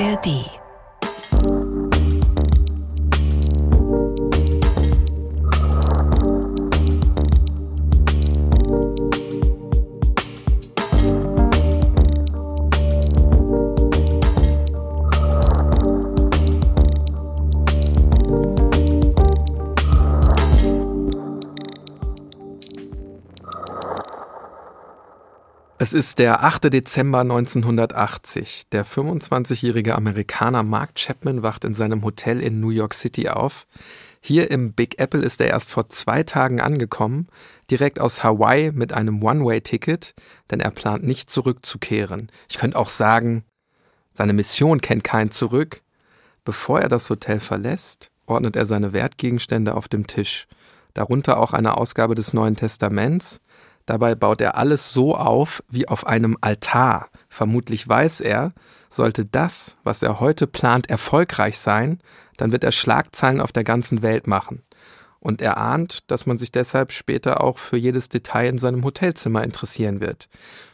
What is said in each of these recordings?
ARD Es ist der 8. Dezember 1980. Der 25-jährige Amerikaner Mark Chapman wacht in seinem Hotel in New York City auf. Hier im Big Apple ist er erst vor zwei Tagen angekommen, direkt aus Hawaii mit einem One-Way-Ticket, denn er plant nicht zurückzukehren. Ich könnte auch sagen, seine Mission kennt kein Zurück. Bevor er das Hotel verlässt, ordnet er seine Wertgegenstände auf dem Tisch, darunter auch eine Ausgabe des Neuen Testaments, Dabei baut er alles so auf wie auf einem Altar. Vermutlich weiß er, sollte das, was er heute plant, erfolgreich sein, dann wird er Schlagzeilen auf der ganzen Welt machen. Und er ahnt, dass man sich deshalb später auch für jedes Detail in seinem Hotelzimmer interessieren wird.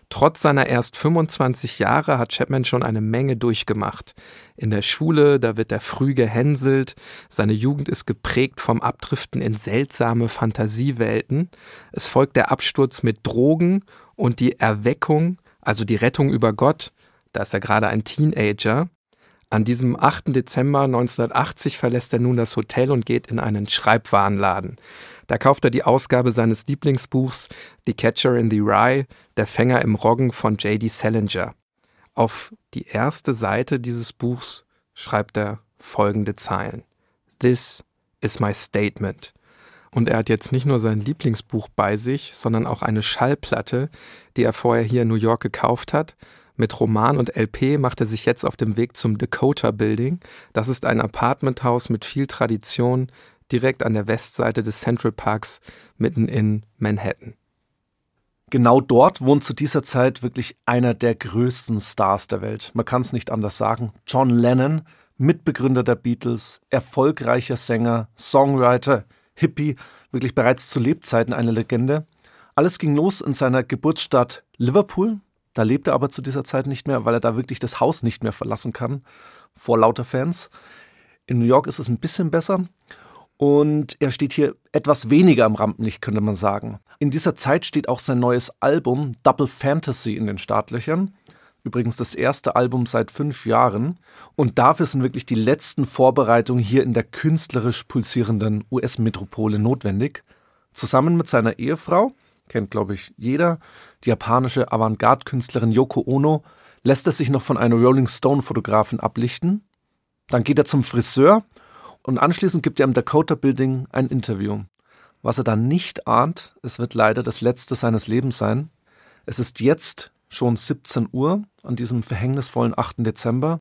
Trotz seiner erst 25 Jahre hat Chapman schon eine Menge durchgemacht. In der Schule, da wird er früh gehänselt, seine Jugend ist geprägt vom Abdriften in seltsame Fantasiewelten. Es folgt der Absturz mit Drogen und die Erweckung, also die Rettung über Gott, da ist er gerade ein Teenager. An diesem 8. Dezember 1980 verlässt er nun das Hotel und geht in einen Schreibwarenladen. Da kauft er die Ausgabe seines Lieblingsbuchs The Catcher in the Rye, Der Fänger im Roggen von J.D. Salinger. Auf die erste Seite dieses Buchs schreibt er folgende Zeilen. This is my statement. Und er hat jetzt nicht nur sein Lieblingsbuch bei sich, sondern auch eine Schallplatte, die er vorher hier in New York gekauft hat. Mit Roman und LP macht er sich jetzt auf dem Weg zum Dakota Building. Das ist ein Apartmenthaus mit viel Tradition, direkt an der Westseite des Central Parks mitten in Manhattan. Genau dort wohnt zu dieser Zeit wirklich einer der größten Stars der Welt. Man kann es nicht anders sagen. John Lennon, Mitbegründer der Beatles, erfolgreicher Sänger, Songwriter, Hippie, wirklich bereits zu Lebzeiten eine Legende. Alles ging los in seiner Geburtsstadt Liverpool. Da lebt er aber zu dieser Zeit nicht mehr, weil er da wirklich das Haus nicht mehr verlassen kann, vor lauter Fans. In New York ist es ein bisschen besser. Und er steht hier etwas weniger am Rampenlicht, könnte man sagen. In dieser Zeit steht auch sein neues Album Double Fantasy in den Startlöchern. Übrigens das erste Album seit fünf Jahren. Und dafür sind wirklich die letzten Vorbereitungen hier in der künstlerisch pulsierenden US-Metropole notwendig. Zusammen mit seiner Ehefrau, kennt glaube ich jeder, die japanische Avantgarde-Künstlerin Yoko Ono, lässt er sich noch von einer Rolling Stone-Fotografin ablichten. Dann geht er zum Friseur und anschließend gibt er im Dakota Building ein Interview. Was er dann nicht ahnt, es wird leider das letzte seines Lebens sein. Es ist jetzt schon 17 Uhr an diesem verhängnisvollen 8. Dezember.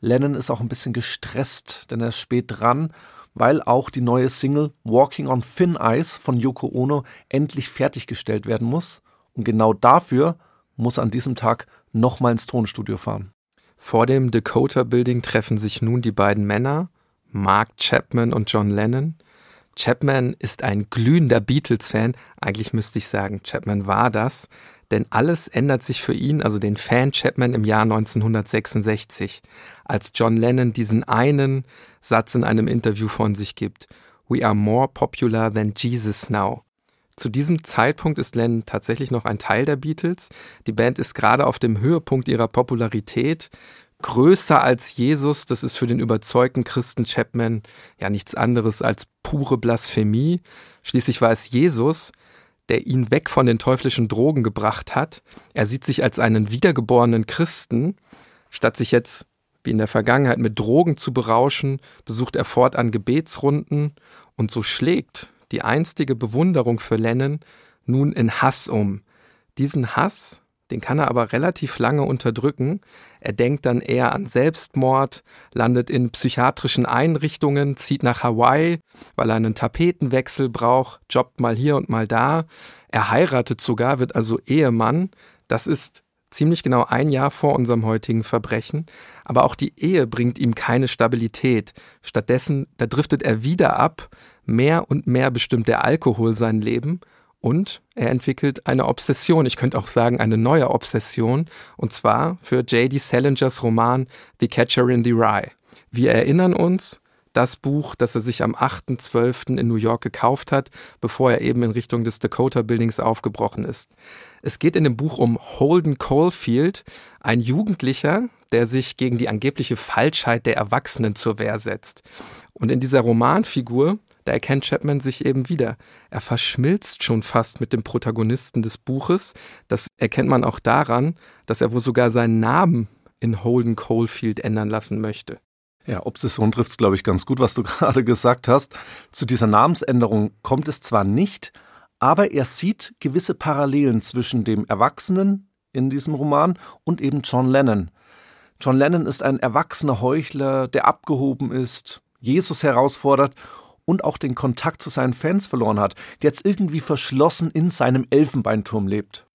Lennon ist auch ein bisschen gestresst, denn er ist spät dran, weil auch die neue Single Walking on Thin Ice von Yoko Ono endlich fertiggestellt werden muss. Und genau dafür muss er an diesem Tag nochmal ins Tonstudio fahren. Vor dem Dakota Building treffen sich nun die beiden Männer Mark Chapman und John Lennon. Chapman ist ein glühender Beatles-Fan. Eigentlich müsste ich sagen, Chapman war das. Denn alles ändert sich für ihn, also den Fan Chapman, im Jahr 1966, als John Lennon diesen einen Satz in einem Interview von sich gibt. We are more popular than Jesus now. Zu diesem Zeitpunkt ist Lennon tatsächlich noch ein Teil der Beatles. Die Band ist gerade auf dem Höhepunkt ihrer Popularität größer als Jesus, das ist für den überzeugten Christen Chapman ja nichts anderes als pure Blasphemie. Schließlich war es Jesus, der ihn weg von den teuflischen Drogen gebracht hat. Er sieht sich als einen wiedergeborenen Christen. Statt sich jetzt wie in der Vergangenheit mit Drogen zu berauschen, besucht er fortan Gebetsrunden und so schlägt die einstige Bewunderung für Lennon nun in Hass um. Diesen Hass, den kann er aber relativ lange unterdrücken. Er denkt dann eher an Selbstmord, landet in psychiatrischen Einrichtungen, zieht nach Hawaii, weil er einen Tapetenwechsel braucht, jobbt mal hier und mal da. Er heiratet sogar, wird also Ehemann. Das ist ziemlich genau ein Jahr vor unserem heutigen Verbrechen. Aber auch die Ehe bringt ihm keine Stabilität. Stattdessen, da driftet er wieder ab. Mehr und mehr bestimmt der Alkohol sein Leben Und er entwickelt eine Obsession, ich könnte auch sagen eine neue Obsession, und zwar für J.D. Salingers Roman The Catcher in the Rye. Wir erinnern uns, das Buch, das er sich am 8.12. in New York gekauft hat, bevor er eben in Richtung des Dakota Buildings aufgebrochen ist. Es geht in dem Buch um Holden Caulfield, ein Jugendlicher, der sich gegen die angebliche Falschheit der Erwachsenen zur Wehr setzt. Und in dieser Romanfigur, da erkennt Chapman sich eben wieder. Er verschmilzt schon fast mit dem Protagonisten des Buches. Das erkennt man auch daran, dass er wohl sogar seinen Namen in Holden Caulfield ändern lassen möchte. Ja, Obsession trifft es, glaube ich, ganz gut, was du gerade gesagt hast. Zu dieser Namensänderung kommt es zwar nicht, aber er sieht gewisse Parallelen zwischen dem Erwachsenen in diesem Roman und eben John Lennon. John Lennon ist ein erwachsener Heuchler, der abgehoben ist, Jesus herausfordert und auch den Kontakt zu seinen Fans verloren hat, der jetzt irgendwie verschlossen in seinem Elfenbeinturm lebt.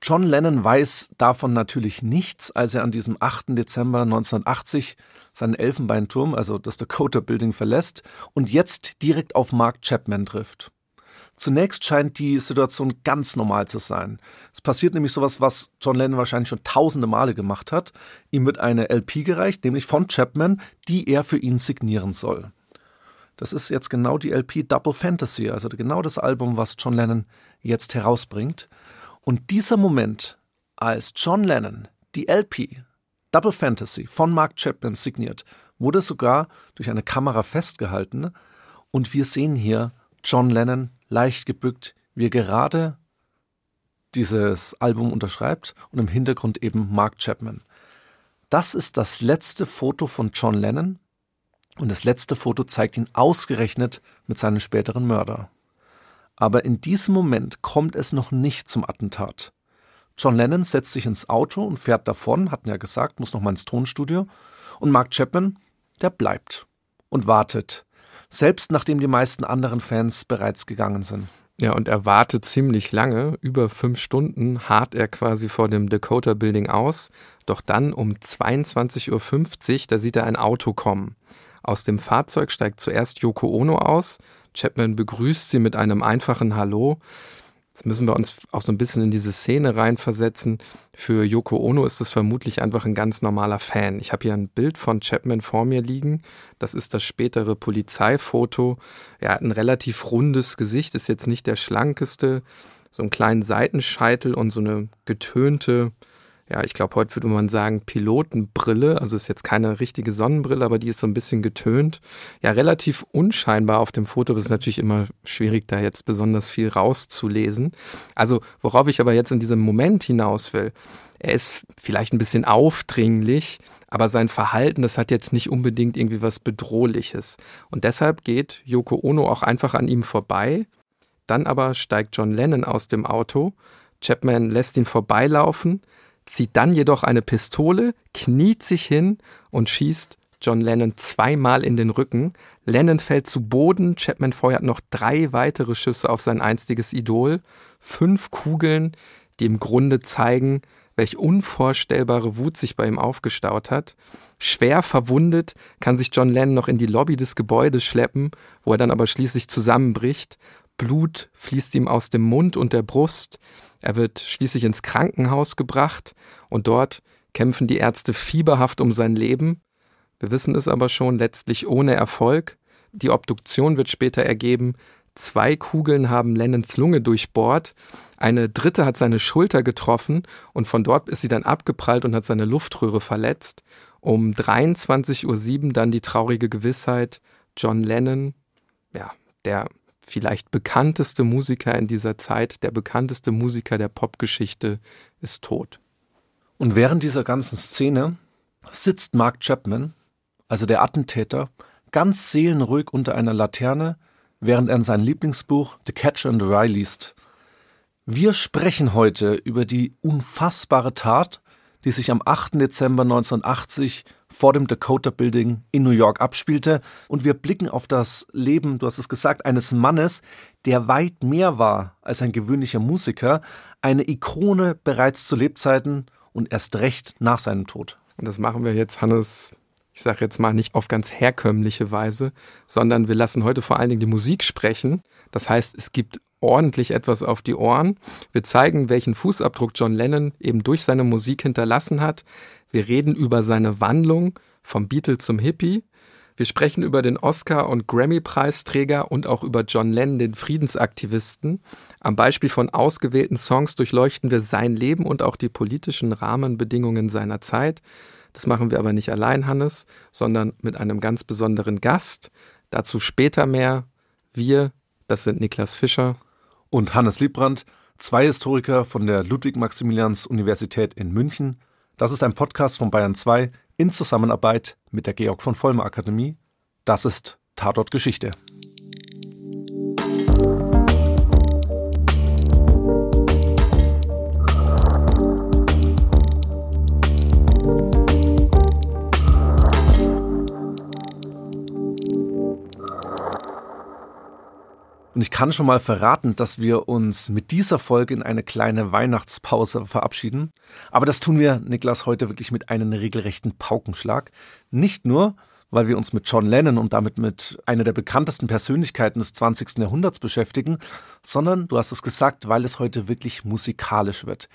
John Lennon weiß davon natürlich nichts, als er an diesem 8. Dezember 1980 seinen Elfenbeinturm, also das Dakota Building, verlässt und jetzt direkt auf Mark Chapman trifft. Zunächst scheint die Situation ganz normal zu sein. Es passiert nämlich sowas, was John Lennon wahrscheinlich schon tausende Male gemacht hat. Ihm wird eine LP gereicht, nämlich von Chapman, die er für ihn signieren soll. Das ist jetzt genau die LP Double Fantasy, also genau das Album, was John Lennon jetzt herausbringt. Und dieser Moment, als John Lennon die LP Double Fantasy von Mark Chapman signiert, wurde sogar durch eine Kamera festgehalten und wir sehen hier John Lennon leicht gebückt, wie er gerade dieses Album unterschreibt und im Hintergrund eben Mark Chapman. Das ist das letzte Foto von John Lennon und das letzte Foto zeigt ihn ausgerechnet mit seinem späteren Mörder. Aber in diesem Moment kommt es noch nicht zum Attentat. John Lennon setzt sich ins Auto und fährt davon, hatten ja gesagt, muss noch mal ins Tonstudio. Und Mark Chapman, der bleibt und wartet. Selbst nachdem die meisten anderen Fans bereits gegangen sind. Ja, und er wartet ziemlich lange, über fünf Stunden harrt er quasi vor dem Dakota Building aus. Doch dann um 22.50 Uhr, da sieht er ein Auto kommen. Aus dem Fahrzeug steigt zuerst Yoko Ono aus, Chapman begrüßt sie mit einem einfachen Hallo. Jetzt müssen wir uns auch so ein bisschen in diese Szene reinversetzen. Für Yoko Ono ist es vermutlich einfach ein ganz normaler Fan. Ich habe hier ein Bild von Chapman vor mir liegen. Das ist das spätere Polizeifoto. Er hat ein relativ rundes Gesicht, ist jetzt nicht der schlankeste. So einen kleinen Seitenscheitel und so eine getönte, ja, ich glaube, heute würde man sagen Pilotenbrille. Also ist jetzt keine richtige Sonnenbrille, aber die ist so ein bisschen getönt. Ja, relativ unscheinbar auf dem Foto. Das ist natürlich immer schwierig, da jetzt besonders viel rauszulesen. Also, worauf ich aber jetzt in diesem Moment hinaus will, er ist vielleicht ein bisschen aufdringlich, aber sein Verhalten, das hat jetzt nicht unbedingt irgendwie was Bedrohliches. Und deshalb geht Yoko Ono auch einfach an ihm vorbei. Dann aber steigt John Lennon aus dem Auto. Chapman lässt ihn vorbeilaufen zieht dann jedoch eine Pistole, kniet sich hin und schießt John Lennon zweimal in den Rücken. Lennon fällt zu Boden, Chapman feuert noch drei weitere Schüsse auf sein einstiges Idol. Fünf Kugeln, die im Grunde zeigen, welch unvorstellbare Wut sich bei ihm aufgestaut hat. Schwer verwundet kann sich John Lennon noch in die Lobby des Gebäudes schleppen, wo er dann aber schließlich zusammenbricht. Blut fließt ihm aus dem Mund und der Brust. Er wird schließlich ins Krankenhaus gebracht und dort kämpfen die Ärzte fieberhaft um sein Leben. Wir wissen es aber schon, letztlich ohne Erfolg. Die Obduktion wird später ergeben, zwei Kugeln haben Lennons Lunge durchbohrt, eine dritte hat seine Schulter getroffen und von dort ist sie dann abgeprallt und hat seine Luftröhre verletzt. Um 23.07 Uhr dann die traurige Gewissheit, John Lennon, ja, der vielleicht bekannteste Musiker in dieser Zeit, der bekannteste Musiker der Popgeschichte, ist tot. Und während dieser ganzen Szene sitzt Mark Chapman, also der Attentäter, ganz seelenruhig unter einer Laterne, während er in sein Lieblingsbuch The Catcher in the Rye liest. Wir sprechen heute über die unfassbare Tat, die sich am 8. Dezember 1980 vor dem Dakota Building in New York abspielte. Und wir blicken auf das Leben, du hast es gesagt, eines Mannes, der weit mehr war als ein gewöhnlicher Musiker, eine Ikone bereits zu Lebzeiten und erst recht nach seinem Tod. Und das machen wir jetzt, Hannes, ich sage jetzt mal nicht auf ganz herkömmliche Weise, sondern wir lassen heute vor allen Dingen die Musik sprechen. Das heißt, es gibt ordentlich etwas auf die Ohren. Wir zeigen, welchen Fußabdruck John Lennon eben durch seine Musik hinterlassen hat. Wir reden über seine Wandlung vom Beatle zum Hippie. Wir sprechen über den Oscar- und Grammy-Preisträger und auch über John Lennon, den Friedensaktivisten. Am Beispiel von ausgewählten Songs durchleuchten wir sein Leben und auch die politischen Rahmenbedingungen seiner Zeit. Das machen wir aber nicht allein, Hannes, sondern mit einem ganz besonderen Gast. Dazu später mehr. Wir, das sind Niklas Fischer und Hannes Liebrandt, zwei Historiker von der Ludwig-Maximilians-Universität in München. Das ist ein Podcast von Bayern 2 in Zusammenarbeit mit der Georg von Vollmer Akademie. Das ist Tatort Geschichte. Und ich kann schon mal verraten, dass wir uns mit dieser Folge in eine kleine Weihnachtspause verabschieden. Aber das tun wir, Niklas, heute wirklich mit einem regelrechten Paukenschlag. Nicht nur, weil wir uns mit John Lennon und damit mit einer der bekanntesten Persönlichkeiten des 20. Jahrhunderts beschäftigen, sondern, du hast es gesagt, weil es heute wirklich musikalisch wird.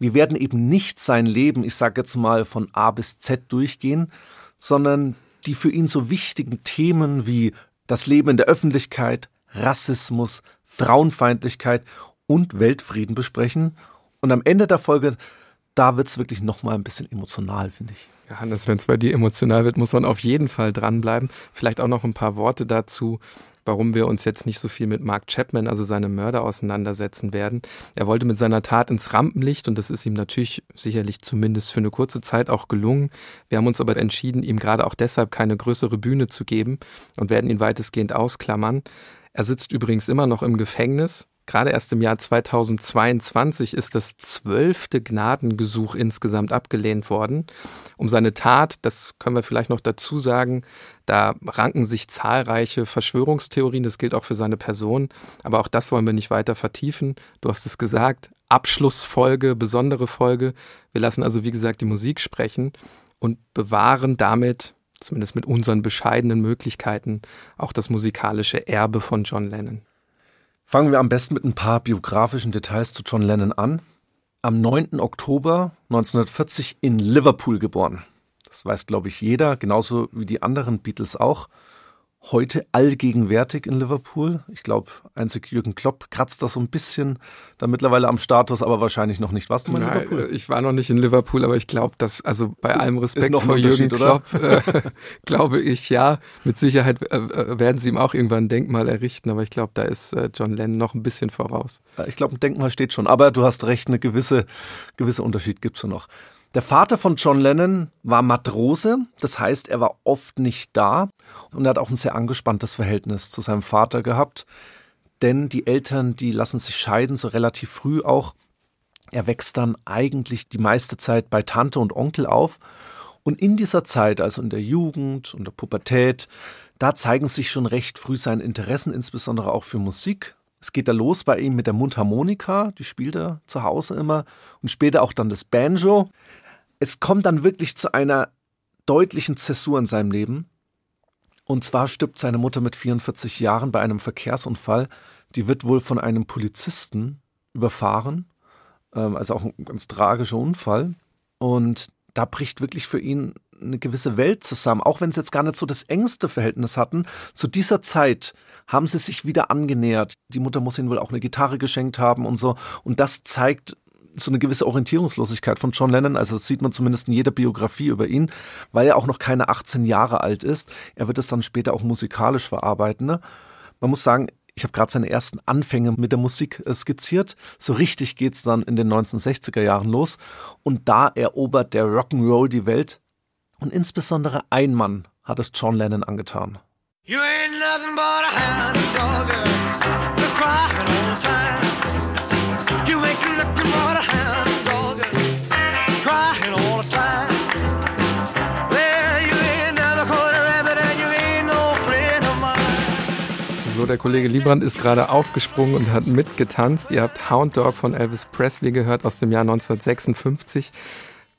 Wir werden eben nicht sein Leben, ich sage jetzt mal, von A bis Z durchgehen, sondern die für ihn so wichtigen Themen wie das Leben in der Öffentlichkeit, Rassismus, Frauenfeindlichkeit und Weltfrieden besprechen. Und am Ende der Folge, da wird es wirklich nochmal ein bisschen emotional, finde ich. Ja, Hannes, wenn es bei dir emotional wird, muss man auf jeden Fall dranbleiben. Vielleicht auch noch ein paar Worte dazu, warum wir uns jetzt nicht so viel mit Mark Chapman, also seinem Mörder, auseinandersetzen werden. Er wollte mit seiner Tat ins Rampenlicht und das ist ihm natürlich sicherlich zumindest für eine kurze Zeit auch gelungen. Wir haben uns aber entschieden, ihm gerade auch deshalb keine größere Bühne zu geben und werden ihn weitestgehend ausklammern. Er sitzt übrigens immer noch im Gefängnis. Gerade erst im Jahr 2022 ist das zwölfte Gnadengesuch insgesamt abgelehnt worden. Um seine Tat, das können wir vielleicht noch dazu sagen, da ranken sich zahlreiche Verschwörungstheorien, das gilt auch für seine Person, aber auch das wollen wir nicht weiter vertiefen. Du hast es gesagt, Abschlussfolge, besondere Folge. Wir lassen also, wie gesagt, die Musik sprechen und bewahren damit zumindest mit unseren bescheidenen Möglichkeiten, auch das musikalische Erbe von John Lennon. Fangen wir am besten mit ein paar biografischen Details zu John Lennon an. Am 9. Oktober 1940 in Liverpool geboren. Das weiß, glaube ich, jeder, genauso wie die anderen Beatles auch heute allgegenwärtig in Liverpool. Ich glaube, einzig Jürgen Klopp kratzt das so ein bisschen da mittlerweile am Status, aber wahrscheinlich noch nicht. Warst du mal in Nein, Liverpool? Ich war noch nicht in Liverpool, aber ich glaube, dass, also bei allem Respekt vor Jürgen Klopp, äh, glaube ich, ja, mit Sicherheit äh, äh, werden sie ihm auch irgendwann ein Denkmal errichten, aber ich glaube, da ist äh, John Lennon noch ein bisschen voraus. Ich glaube, ein Denkmal steht schon, aber du hast recht, eine gewisse, gewisse Unterschied gibt es noch. Der Vater von John Lennon war Matrose, das heißt, er war oft nicht da und er hat auch ein sehr angespanntes Verhältnis zu seinem Vater gehabt, denn die Eltern, die lassen sich scheiden, so relativ früh auch. Er wächst dann eigentlich die meiste Zeit bei Tante und Onkel auf und in dieser Zeit, also in der Jugend und der Pubertät, da zeigen sich schon recht früh seine Interessen, insbesondere auch für Musik. Es geht da los bei ihm mit der Mundharmonika, die spielt er zu Hause immer und später auch dann das Banjo es kommt dann wirklich zu einer deutlichen Zäsur in seinem Leben. Und zwar stirbt seine Mutter mit 44 Jahren bei einem Verkehrsunfall. Die wird wohl von einem Polizisten überfahren. Ähm, also auch ein ganz tragischer Unfall. Und da bricht wirklich für ihn eine gewisse Welt zusammen, auch wenn sie jetzt gar nicht so das engste Verhältnis hatten. Zu dieser Zeit haben sie sich wieder angenähert. Die Mutter muss ihnen wohl auch eine Gitarre geschenkt haben und so. Und das zeigt so eine gewisse Orientierungslosigkeit von John Lennon. Also das sieht man zumindest in jeder Biografie über ihn, weil er auch noch keine 18 Jahre alt ist. Er wird es dann später auch musikalisch verarbeiten. Ne? Man muss sagen, ich habe gerade seine ersten Anfänge mit der Musik äh, skizziert. So richtig geht es dann in den 1960er Jahren los. Und da erobert der Rock'n'Roll die Welt. Und insbesondere ein Mann hat es John Lennon angetan. You ain't nothing but a hound dog, der Kollege Liebrand ist gerade aufgesprungen und hat mitgetanzt. Ihr habt Hound Dog von Elvis Presley gehört aus dem Jahr 1956.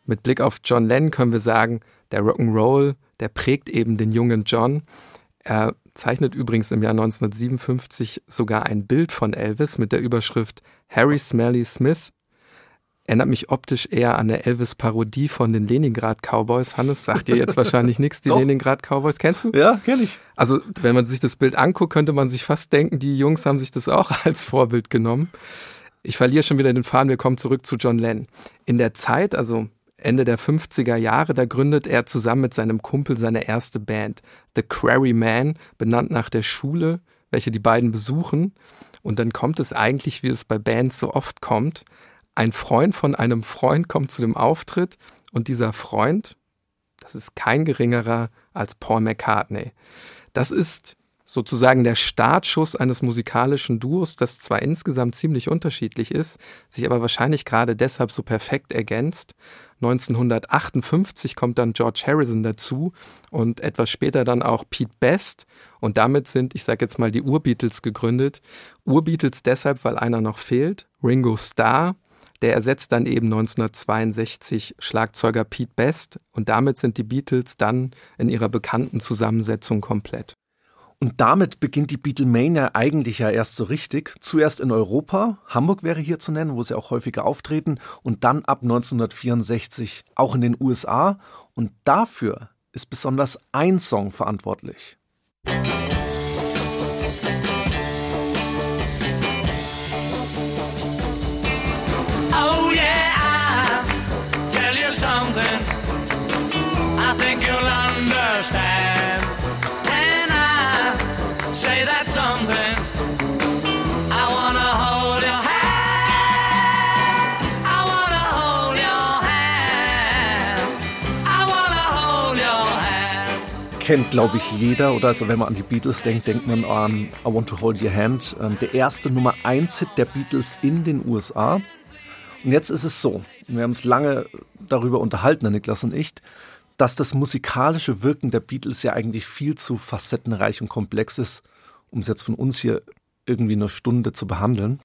Mit Blick auf John Lennon können wir sagen, der Rock'n'Roll, der prägt eben den jungen John. Er zeichnet übrigens im Jahr 1957 sogar ein Bild von Elvis mit der Überschrift Harry Smelly Smith. Erinnert mich optisch eher an eine Elvis-Parodie von den Leningrad Cowboys. Hannes sagt dir jetzt wahrscheinlich nichts, die Leningrad Cowboys. Kennst du? Ja, kenn ich. Also, wenn man sich das Bild anguckt, könnte man sich fast denken, die Jungs haben sich das auch als Vorbild genommen. Ich verliere schon wieder den Faden, wir kommen zurück zu John Lennon. In der Zeit, also Ende der 50er Jahre, da gründet er zusammen mit seinem Kumpel seine erste Band, The Quarrymen, benannt nach der Schule, welche die beiden besuchen. Und dann kommt es eigentlich, wie es bei Bands so oft kommt. Ein Freund von einem Freund kommt zu dem Auftritt und dieser Freund, das ist kein geringerer als Paul McCartney. Das ist sozusagen der Startschuss eines musikalischen Duos, das zwar insgesamt ziemlich unterschiedlich ist, sich aber wahrscheinlich gerade deshalb so perfekt ergänzt. 1958 kommt dann George Harrison dazu und etwas später dann auch Pete Best und damit sind, ich sage jetzt mal, die Urbeatles gegründet. Urbeatles deshalb, weil einer noch fehlt, Ringo Starr, der ersetzt dann eben 1962 Schlagzeuger Pete Best und damit sind die Beatles dann in ihrer bekannten Zusammensetzung komplett. Und damit beginnt die Beatlemania eigentlich ja erst so richtig. Zuerst in Europa, Hamburg wäre hier zu nennen, wo sie auch häufiger auftreten, und dann ab 1964 auch in den USA. Und dafür ist besonders ein Song verantwortlich. Oh understand. say that something. I wanna hold your hand. I wanna hold your hand. I wanna hold your hand. Kennt, glaube ich, jeder. Oder also, wenn man an die Beatles denkt, denkt man an I Want to Hold Your Hand. Ähm, der erste Nummer 1 Hit der Beatles in den USA. Und jetzt ist es so, wir haben uns lange darüber unterhalten, Herr Niklas und ich, dass das musikalische Wirken der Beatles ja eigentlich viel zu facettenreich und komplex ist, um es jetzt von uns hier irgendwie eine Stunde zu behandeln.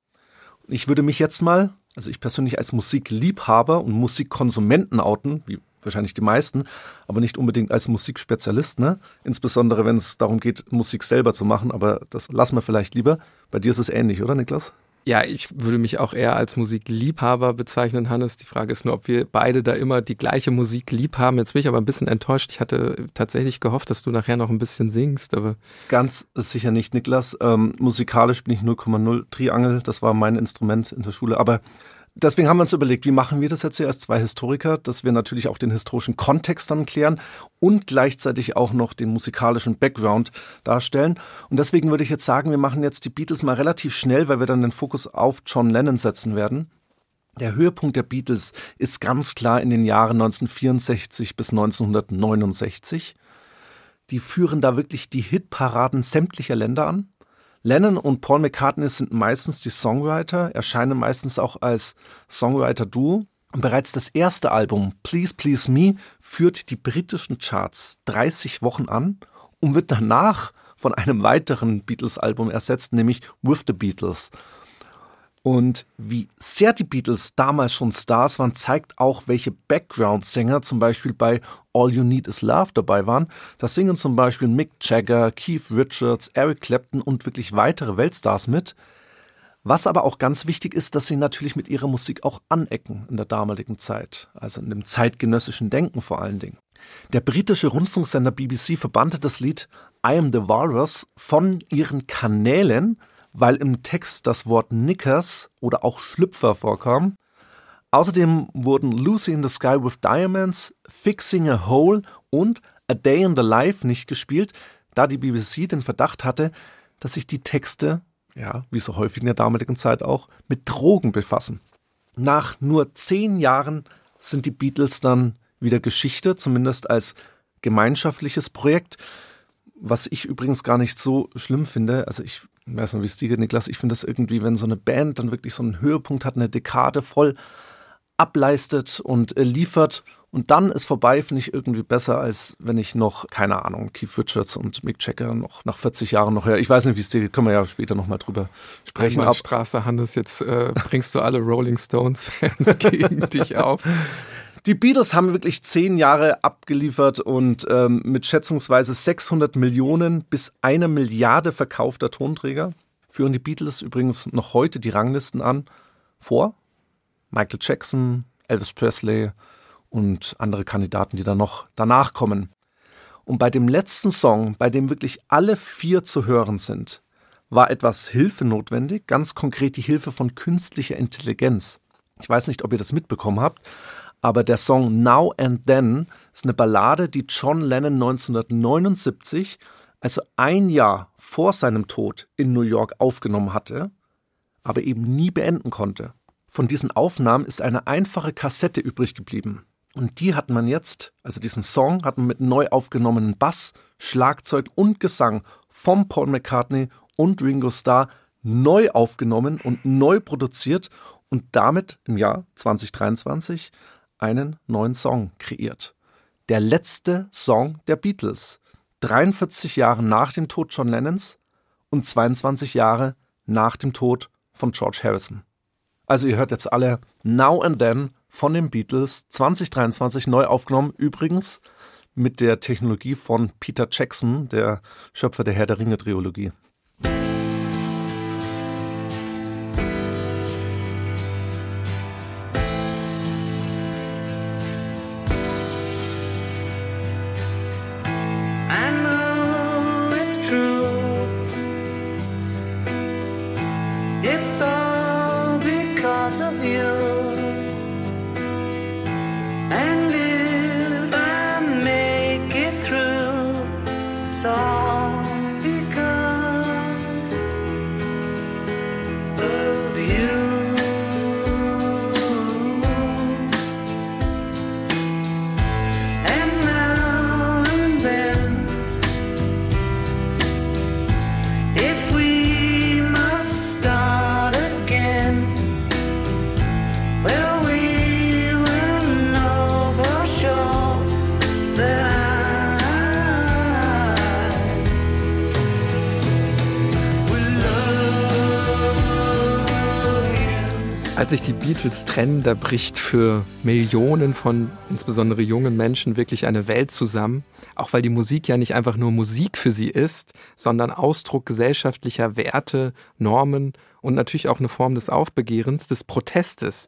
Und ich würde mich jetzt mal, also ich persönlich als Musikliebhaber und Musikkonsumenten outen, wie wahrscheinlich die meisten, aber nicht unbedingt als Musikspezialist, ne? Insbesondere wenn es darum geht, Musik selber zu machen, aber das lassen wir vielleicht lieber. Bei dir ist es ähnlich, oder Niklas? Ja, ich würde mich auch eher als Musikliebhaber bezeichnen, Hannes. Die Frage ist nur, ob wir beide da immer die gleiche Musik lieb haben. Jetzt bin ich aber ein bisschen enttäuscht. Ich hatte tatsächlich gehofft, dass du nachher noch ein bisschen singst, aber. Ganz sicher nicht, Niklas. Ähm, musikalisch bin ich 0,0 Triangel. Das war mein Instrument in der Schule. Aber deswegen haben wir uns überlegt, wie machen wir das jetzt hier als zwei Historiker, dass wir natürlich auch den historischen Kontext dann klären und gleichzeitig auch noch den musikalischen Background darstellen. Und deswegen würde ich jetzt sagen, wir machen jetzt die Beatles mal relativ schnell, weil wir dann den Fokus auf John Lennon setzen werden. Der Höhepunkt der Beatles ist ganz klar in den Jahren 1964 bis 1969. Die führen da wirklich die Hitparaden sämtlicher Länder an. Lennon und Paul McCartney sind meistens die Songwriter, erscheinen meistens auch als Songwriter-Duo. Und bereits das erste Album, Please Please Me, führt die britischen Charts 30 Wochen an und wird danach von einem weiteren Beatles-Album ersetzt, nämlich With the Beatles. Und wie sehr die Beatles damals schon Stars waren, zeigt auch, welche Background-Sänger zum Beispiel bei All You Need Is Love dabei waren. Da singen zum Beispiel Mick Jagger, Keith Richards, Eric Clapton und wirklich weitere Weltstars mit. Was aber auch ganz wichtig ist, dass sie natürlich mit ihrer Musik auch anecken in der damaligen Zeit, also in dem zeitgenössischen Denken vor allen Dingen. Der britische Rundfunksender BBC verbannte das Lied I Am the Walrus von ihren Kanälen, weil im Text das Wort Knickers oder auch Schlüpfer vorkam. Außerdem wurden Lucy in the Sky with Diamonds, Fixing a Hole und A Day in the Life nicht gespielt, da die BBC den Verdacht hatte, dass sich die Texte, ja, wie so häufig in der damaligen Zeit auch, mit Drogen befassen. Nach nur zehn Jahren sind die Beatles dann wieder Geschichte, zumindest als gemeinschaftliches Projekt, was ich übrigens gar nicht so schlimm finde. Also ich weiß nicht, wie es dir geht, Niklas, ich finde das irgendwie, wenn so eine Band dann wirklich so einen Höhepunkt hat, eine Dekade voll ableistet und äh, liefert und dann ist vorbei, finde ich irgendwie besser, als wenn ich noch, keine Ahnung, Keith Richards und Mick Jagger noch nach 40 Jahren noch her. Ich weiß nicht, wie es dir geht, können wir ja später nochmal drüber sprechen. Ab. Straße, Hannes, jetzt äh, bringst du alle Rolling Stones-Fans gegen dich auf. Die Beatles haben wirklich zehn Jahre abgeliefert und ähm, mit schätzungsweise 600 Millionen bis einer Milliarde verkaufter Tonträger führen die Beatles übrigens noch heute die Ranglisten an vor Michael Jackson, Elvis Presley und andere Kandidaten, die da noch danach kommen. Und bei dem letzten Song, bei dem wirklich alle vier zu hören sind, war etwas Hilfe notwendig, ganz konkret die Hilfe von künstlicher Intelligenz. Ich weiß nicht, ob ihr das mitbekommen habt, aber der Song Now and Then ist eine Ballade, die John Lennon 1979, also ein Jahr vor seinem Tod in New York aufgenommen hatte, aber eben nie beenden konnte. Von diesen Aufnahmen ist eine einfache Kassette übrig geblieben. Und die hat man jetzt, also diesen Song, hat man mit neu aufgenommenen Bass, Schlagzeug und Gesang vom Paul McCartney und Ringo Starr neu aufgenommen und neu produziert und damit im Jahr 2023 einen neuen Song kreiert. Der letzte Song der Beatles. 43 Jahre nach dem Tod John Lennons und 22 Jahre nach dem Tod von George Harrison. Also ihr hört jetzt alle Now and Then von den Beatles 2023 neu aufgenommen. Übrigens mit der Technologie von Peter Jackson, der Schöpfer der Herr der Ringe Beatles trennen, da bricht für Millionen von insbesondere jungen Menschen wirklich eine Welt zusammen. Auch weil die Musik ja nicht einfach nur Musik für sie ist, sondern Ausdruck gesellschaftlicher Werte, Normen und natürlich auch eine Form des Aufbegehrens, des Protestes.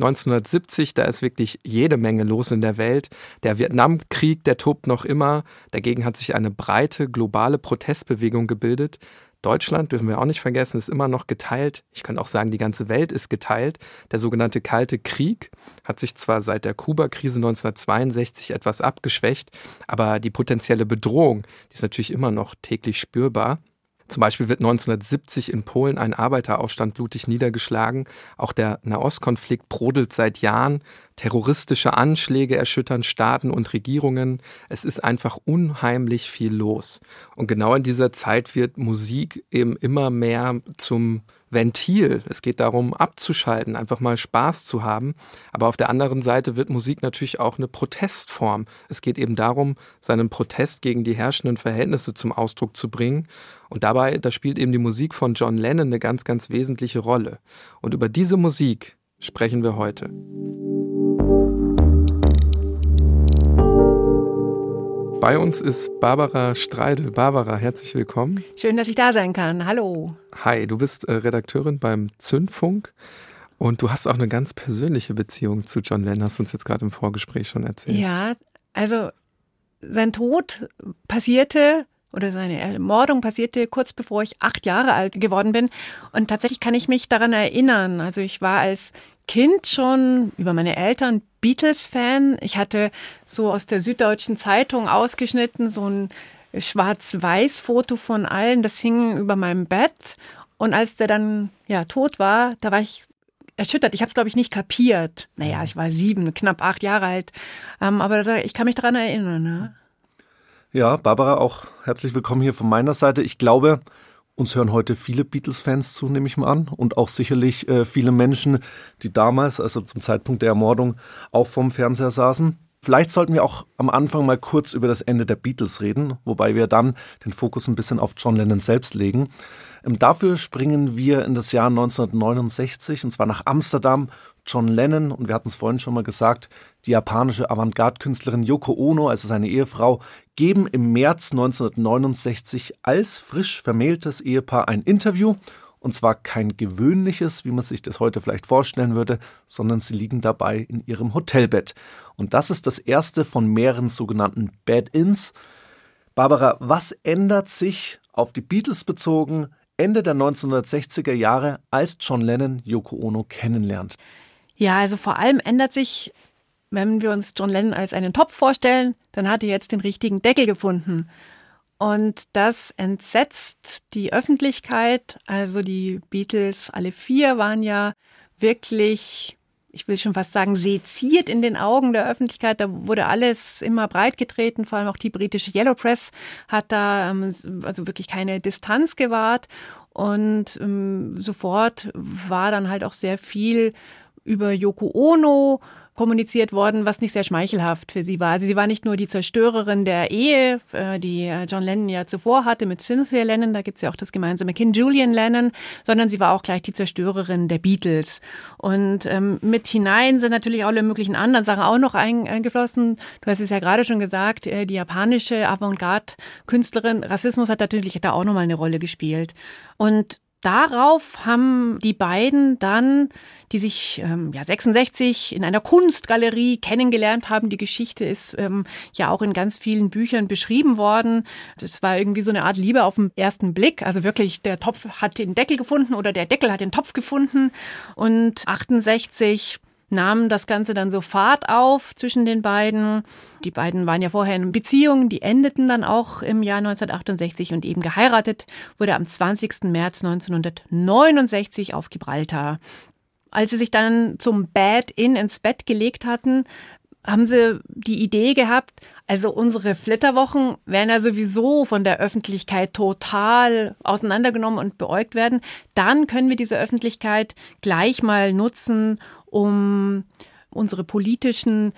1970, da ist wirklich jede Menge los in der Welt. Der Vietnamkrieg, der tobt noch immer. Dagegen hat sich eine breite globale Protestbewegung gebildet. Deutschland, dürfen wir auch nicht vergessen, ist immer noch geteilt. Ich kann auch sagen, die ganze Welt ist geteilt. Der sogenannte Kalte Krieg hat sich zwar seit der Kuba-Krise 1962 etwas abgeschwächt, aber die potenzielle Bedrohung, die ist natürlich immer noch täglich spürbar. Zum Beispiel wird 1970 in Polen ein Arbeiteraufstand blutig niedergeschlagen. Auch der Nahostkonflikt brodelt seit Jahren. Terroristische Anschläge erschüttern Staaten und Regierungen. Es ist einfach unheimlich viel los. Und genau in dieser Zeit wird Musik eben immer mehr zum Ventil. Es geht darum, abzuschalten, einfach mal Spaß zu haben. Aber auf der anderen Seite wird Musik natürlich auch eine Protestform. Es geht eben darum, seinen Protest gegen die herrschenden Verhältnisse zum Ausdruck zu bringen. Und dabei, da spielt eben die Musik von John Lennon eine ganz, ganz wesentliche Rolle. Und über diese Musik sprechen wir heute. Bei uns ist Barbara Streidel. Barbara, herzlich willkommen. Schön, dass ich da sein kann. Hallo. Hi, du bist äh, Redakteurin beim Zündfunk und du hast auch eine ganz persönliche Beziehung zu John Lennon, hast du uns jetzt gerade im Vorgespräch schon erzählt. Ja, also sein Tod passierte oder seine Ermordung passierte kurz bevor ich acht Jahre alt geworden bin. Und tatsächlich kann ich mich daran erinnern. Also ich war als Kind schon über meine Eltern Beatles-Fan. Ich hatte so aus der Süddeutschen Zeitung ausgeschnitten so ein Schwarz-Weiß-Foto von allen. Das hing über meinem Bett. Und als der dann ja tot war, da war ich erschüttert. Ich habe es, glaube ich, nicht kapiert. Naja, ich war sieben, knapp acht Jahre alt. Ähm, aber ich kann mich daran erinnern. Ne? Ja, Barbara, auch herzlich willkommen hier von meiner Seite. Ich glaube, uns hören heute viele Beatles-Fans zu, nehme ich mal an. Und auch sicherlich äh, viele Menschen, die damals, also zum Zeitpunkt der Ermordung, auch vorm Fernseher saßen. Vielleicht sollten wir auch am Anfang mal kurz über das Ende der Beatles reden, wobei wir dann den Fokus ein bisschen auf John Lennon selbst legen. Ähm, dafür springen wir in das Jahr 1969, und zwar nach Amsterdam John Lennon und wir hatten es vorhin schon mal gesagt, die japanische Avantgarde-Künstlerin Yoko Ono, also seine Ehefrau, geben im März 1969 als frisch vermähltes Ehepaar ein Interview. Und zwar kein gewöhnliches, wie man sich das heute vielleicht vorstellen würde, sondern sie liegen dabei in ihrem Hotelbett. Und das ist das erste von mehreren sogenannten Bed-Ins. Barbara, was ändert sich auf die Beatles bezogen Ende der 1960er Jahre, als John Lennon Yoko Ono kennenlernt? Ja, also vor allem ändert sich, wenn wir uns John Lennon als einen Topf vorstellen, dann hat er jetzt den richtigen Deckel gefunden. Und das entsetzt die Öffentlichkeit. Also die Beatles, alle vier, waren ja wirklich ich will schon fast sagen, seziert in den Augen der Öffentlichkeit. Da wurde alles immer breit getreten, vor allem auch die britische Yellow Press hat da ähm, also wirklich keine Distanz gewahrt. Und ähm, sofort war dann halt auch sehr viel über Yoko Ono kommuniziert worden, was nicht sehr schmeichelhaft für sie war. Also sie war nicht nur die Zerstörerin der Ehe, äh, die äh, John Lennon ja zuvor hatte mit Cynthia Lennon, da gibt's ja auch das gemeinsame Kind Julian Lennon, sondern sie war auch gleich die Zerstörerin der Beatles. Und ähm, mit hinein sind natürlich alle möglichen anderen Sachen auch noch eingeflossen. Du hast es ja gerade schon gesagt, äh, die japanische Avantgarde-Künstlerin, Rassismus hat natürlich da auch nochmal eine Rolle gespielt. Und darauf haben die beiden dann, die sich ähm, ja 66 in einer Kunstgalerie kennengelernt haben, die Geschichte ist ähm, ja auch in ganz vielen Büchern beschrieben worden. Es war irgendwie so eine Art Liebe auf den ersten Blick. Also wirklich, der Topf hat den Deckel gefunden oder der Deckel hat den Topf gefunden. Und 68 nahm das Ganze dann so Fahrt auf zwischen den beiden. Die beiden waren ja vorher in Beziehungen, die endeten dann auch im Jahr 1968 und eben geheiratet wurde am 20. März 1969 auf Gibraltar. Als sie sich dann zum Bad-In ins Bett gelegt hatten, haben sie die Idee gehabt, also unsere Flitterwochen werden ja sowieso von der Öffentlichkeit total auseinandergenommen und beäugt werden. Dann können wir diese Öffentlichkeit gleich mal nutzen, um unsere politischen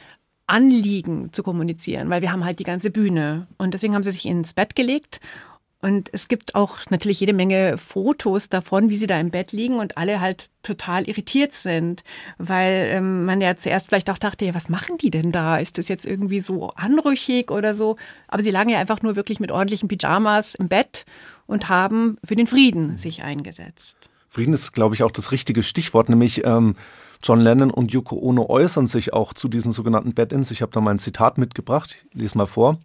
Anliegen zu kommunizieren, weil wir haben halt die ganze Bühne. Und deswegen haben sie sich ins Bett gelegt. Und es gibt auch natürlich jede Menge Fotos davon, wie sie da im Bett liegen und alle halt total irritiert sind, weil ähm, man ja zuerst vielleicht auch dachte, ja, was machen die denn da? Ist das jetzt irgendwie so anrüchig oder so? Aber sie lagen ja einfach nur wirklich mit ordentlichen Pyjamas im Bett und haben für den Frieden sich eingesetzt. Frieden ist, glaube ich, auch das richtige Stichwort, nämlich ähm, John Lennon und Yoko Ono äußern sich auch zu diesen sogenannten Bed-ins. Ich habe da mal ein Zitat mitgebracht, ich lese mal vor.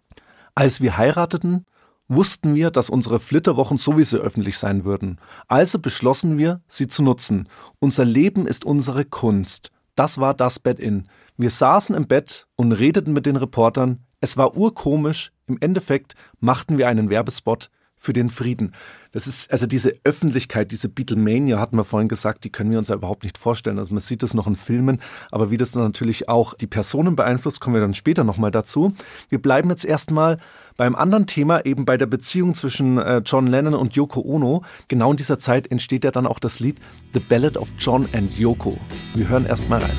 Als wir heirateten, wussten wir, dass unsere Flitterwochen sowieso öffentlich sein würden. Also beschlossen wir, sie zu nutzen. Unser Leben ist unsere Kunst. Das war das Bed-in. Wir saßen im Bett und redeten mit den Reportern. Es war urkomisch. Im Endeffekt machten wir einen Werbespot für den Frieden. Das ist, also diese Öffentlichkeit, diese Beatlemania, hatten wir vorhin gesagt, die können wir uns ja überhaupt nicht vorstellen. Also man sieht das noch in Filmen, aber wie das natürlich auch die Personen beeinflusst, kommen wir dann später nochmal dazu. Wir bleiben jetzt erstmal beim anderen Thema, eben bei der Beziehung zwischen äh, John Lennon und Yoko Ono. Genau in dieser Zeit entsteht ja dann auch das Lied The Ballad of John and Yoko. Wir hören erstmal rein.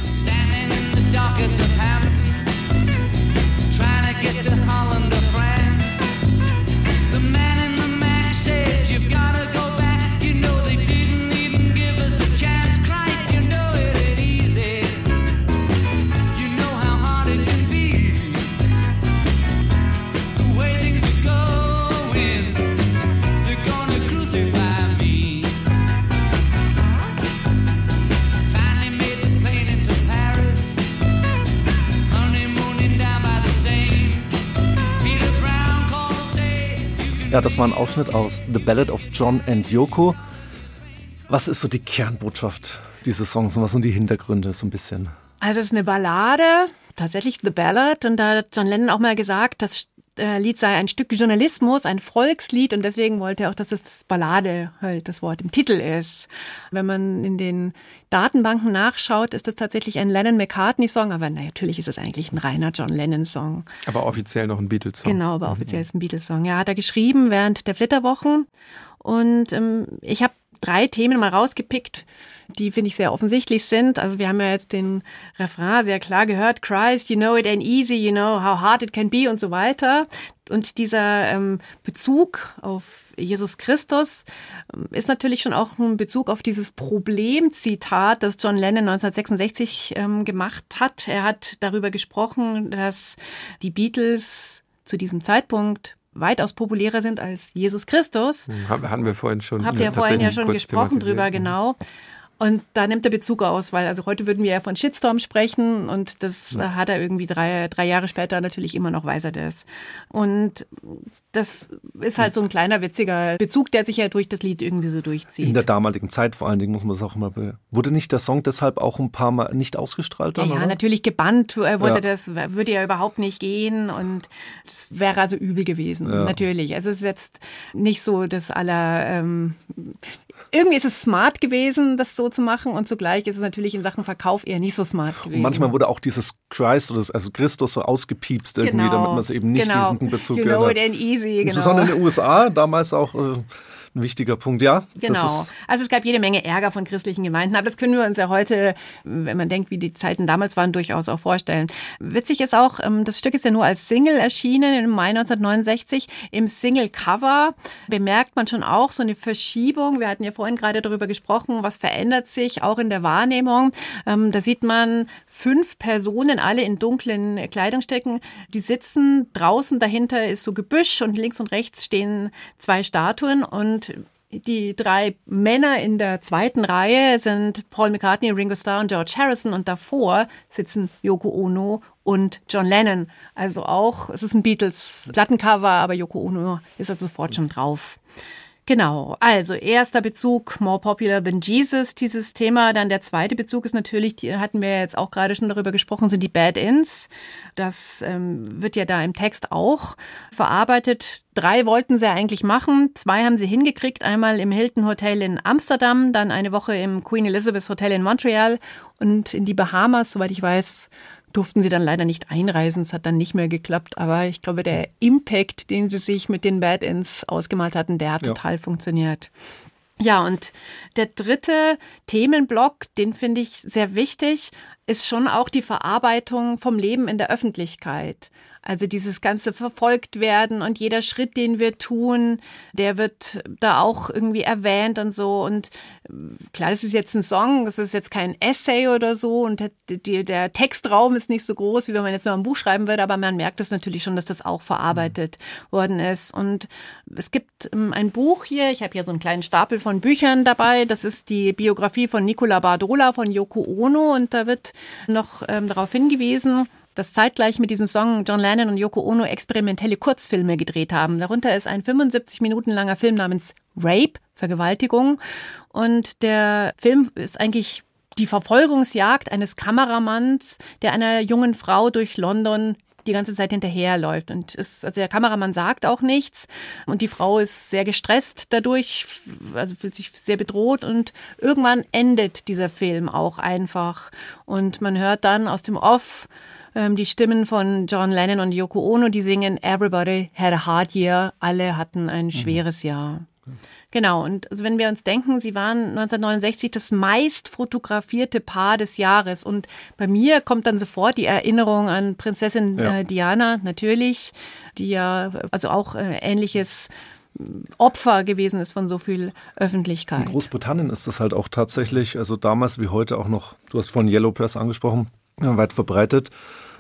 Ja, das war ein Ausschnitt aus The Ballad of John and Yoko. Was ist so die Kernbotschaft dieses Songs und was sind die Hintergründe so ein bisschen? Also es ist eine Ballade, tatsächlich The Ballad. Und da hat John Lennon auch mal gesagt, das äh, Lied sei ein Stück Journalismus, ein Volkslied und deswegen wollte er auch, dass es Ballade halt das Wort im Titel ist. Wenn man in den Datenbanken nachschaut, ist das tatsächlich ein Lennon-McCartney-Song, aber na, natürlich ist es eigentlich ein reiner John Lennon-Song. Aber offiziell noch ein Beatles-Song. Genau, aber offiziell ist ein Beatles-Song. Ja, hat er geschrieben während der Flitterwochen und ähm, ich habe drei Themen mal rausgepickt, die finde ich sehr offensichtlich sind. Also wir haben ja jetzt den Refrain sehr klar gehört, Christ, you know it ain't easy, you know how hard it can be und so weiter. Und dieser ähm, Bezug auf Jesus Christus ähm, ist natürlich schon auch ein Bezug auf dieses Problemzitat, das John Lennon 1966 ähm, gemacht hat. Er hat darüber gesprochen, dass die Beatles zu diesem Zeitpunkt weitaus populärer sind als Jesus Christus. Hm, hatten wir vorhin schon. Habt ihr vorhin ja schon gesprochen drüber, genau. Und da nimmt er Bezug aus, weil also heute würden wir ja von Shitstorm sprechen und das ja. hat er irgendwie drei, drei Jahre später natürlich immer noch weiß er das. Und das ist halt so ein kleiner witziger Bezug, der sich ja durch das Lied irgendwie so durchzieht. In der damaligen Zeit vor allen Dingen muss man das auch immer. Wurde nicht der Song deshalb auch ein paar Mal nicht ausgestrahlt? Dann, ja, ja natürlich gebannt wurde ja. das, würde ja überhaupt nicht gehen und das wäre also übel gewesen, ja. natürlich. Also es ist jetzt nicht so das aller ähm, irgendwie ist es smart gewesen, das so zu machen und zugleich ist es natürlich in Sachen Verkauf eher nicht so smart gewesen. Und manchmal wurde auch dieses Christ oder das, also Christus so ausgepiepst irgendwie, genau. damit man es eben nicht genau. diesen Bezug you know it ain't easy, genau. Besonders in den USA damals auch äh, ein wichtiger Punkt, ja. Genau. Also es gab jede Menge Ärger von christlichen Gemeinden, aber das können wir uns ja heute, wenn man denkt, wie die Zeiten damals waren, durchaus auch vorstellen. Witzig ist auch, ähm, das Stück ist ja nur als Single erschienen im Mai 1969. Im Single-Cover bemerkt man schon auch so eine Verschiebung. Wir hatten ja vorhin gerade darüber gesprochen, was verändert sich auch in der Wahrnehmung. Ähm, da sieht man fünf Personen, alle in dunklen Kleidungsstücken, die sitzen draußen. Dahinter ist so Gebüsch und links und rechts stehen zwei Statuen und die drei Männer in der zweiten Reihe sind Paul McCartney, Ringo Starr und George Harrison und davor sitzen Yoko Ono und John Lennon. Also auch, es ist ein Beatles Plattencover, aber Yoko Ono ist also sofort schon drauf. Genau, also erster Bezug, more popular than Jesus, dieses Thema. Dann der zweite Bezug ist natürlich, die hatten wir jetzt auch gerade schon darüber gesprochen, sind die Bad-Ins. Das ähm, wird ja da im Text auch verarbeitet. Drei wollten sie eigentlich machen, zwei haben sie hingekriegt. Einmal im Hilton Hotel in Amsterdam, dann eine Woche im Queen Elizabeth Hotel in Montreal und in die Bahamas, soweit ich weiß, durften sie dann leider nicht einreisen. Es hat dann nicht mehr geklappt. Aber ich glaube, der Impact, den sie sich mit den Bad Ends ausgemalt hatten, der hat ja. total funktioniert. Ja, und der dritte Themenblock, den finde ich sehr wichtig, ist schon auch die Verarbeitung vom Leben in der Öffentlichkeit. Also dieses ganze verfolgt werden und jeder Schritt, den wir tun, der wird da auch irgendwie erwähnt und so. Und äh, klar, das ist jetzt ein Song, das ist jetzt kein Essay oder so und der, der Textraum ist nicht so groß, wie wenn man jetzt nur ein Buch schreiben würde, aber man merkt es natürlich schon, dass das auch verarbeitet worden ist. Und es gibt ähm, ein Buch hier, ich habe hier so einen kleinen Stapel von Büchern dabei, das ist die Biografie von Nicola Bardola von Yoko Ono und da wird noch ähm, darauf hingewiesen, dass zeitgleich mit diesem Song John Lennon und Yoko Ono experimentelle Kurzfilme gedreht haben. Darunter ist ein 75 Minuten langer Film namens Rape, Vergewaltigung. Und der Film ist eigentlich die Verfolgungsjagd eines Kameramanns, der einer jungen Frau durch London die ganze Zeit hinterherläuft. Und ist, also der Kameramann sagt auch nichts und die Frau ist sehr gestresst dadurch, also fühlt sich sehr bedroht und irgendwann endet dieser Film auch einfach. Und man hört dann aus dem Off, ähm, die Stimmen von John Lennon und Yoko Ono, die singen Everybody had a hard year, alle hatten ein mhm. schweres mhm. Jahr. Genau, und also wenn wir uns denken, sie waren 1969 das meist fotografierte Paar des Jahres. Und bei mir kommt dann sofort die Erinnerung an Prinzessin ja. äh, Diana, natürlich, die ja also auch äh, ähnliches Opfer gewesen ist von so viel Öffentlichkeit. In Großbritannien ist das halt auch tatsächlich, also damals wie heute auch noch, du hast von Yellow Press angesprochen, weit verbreitet.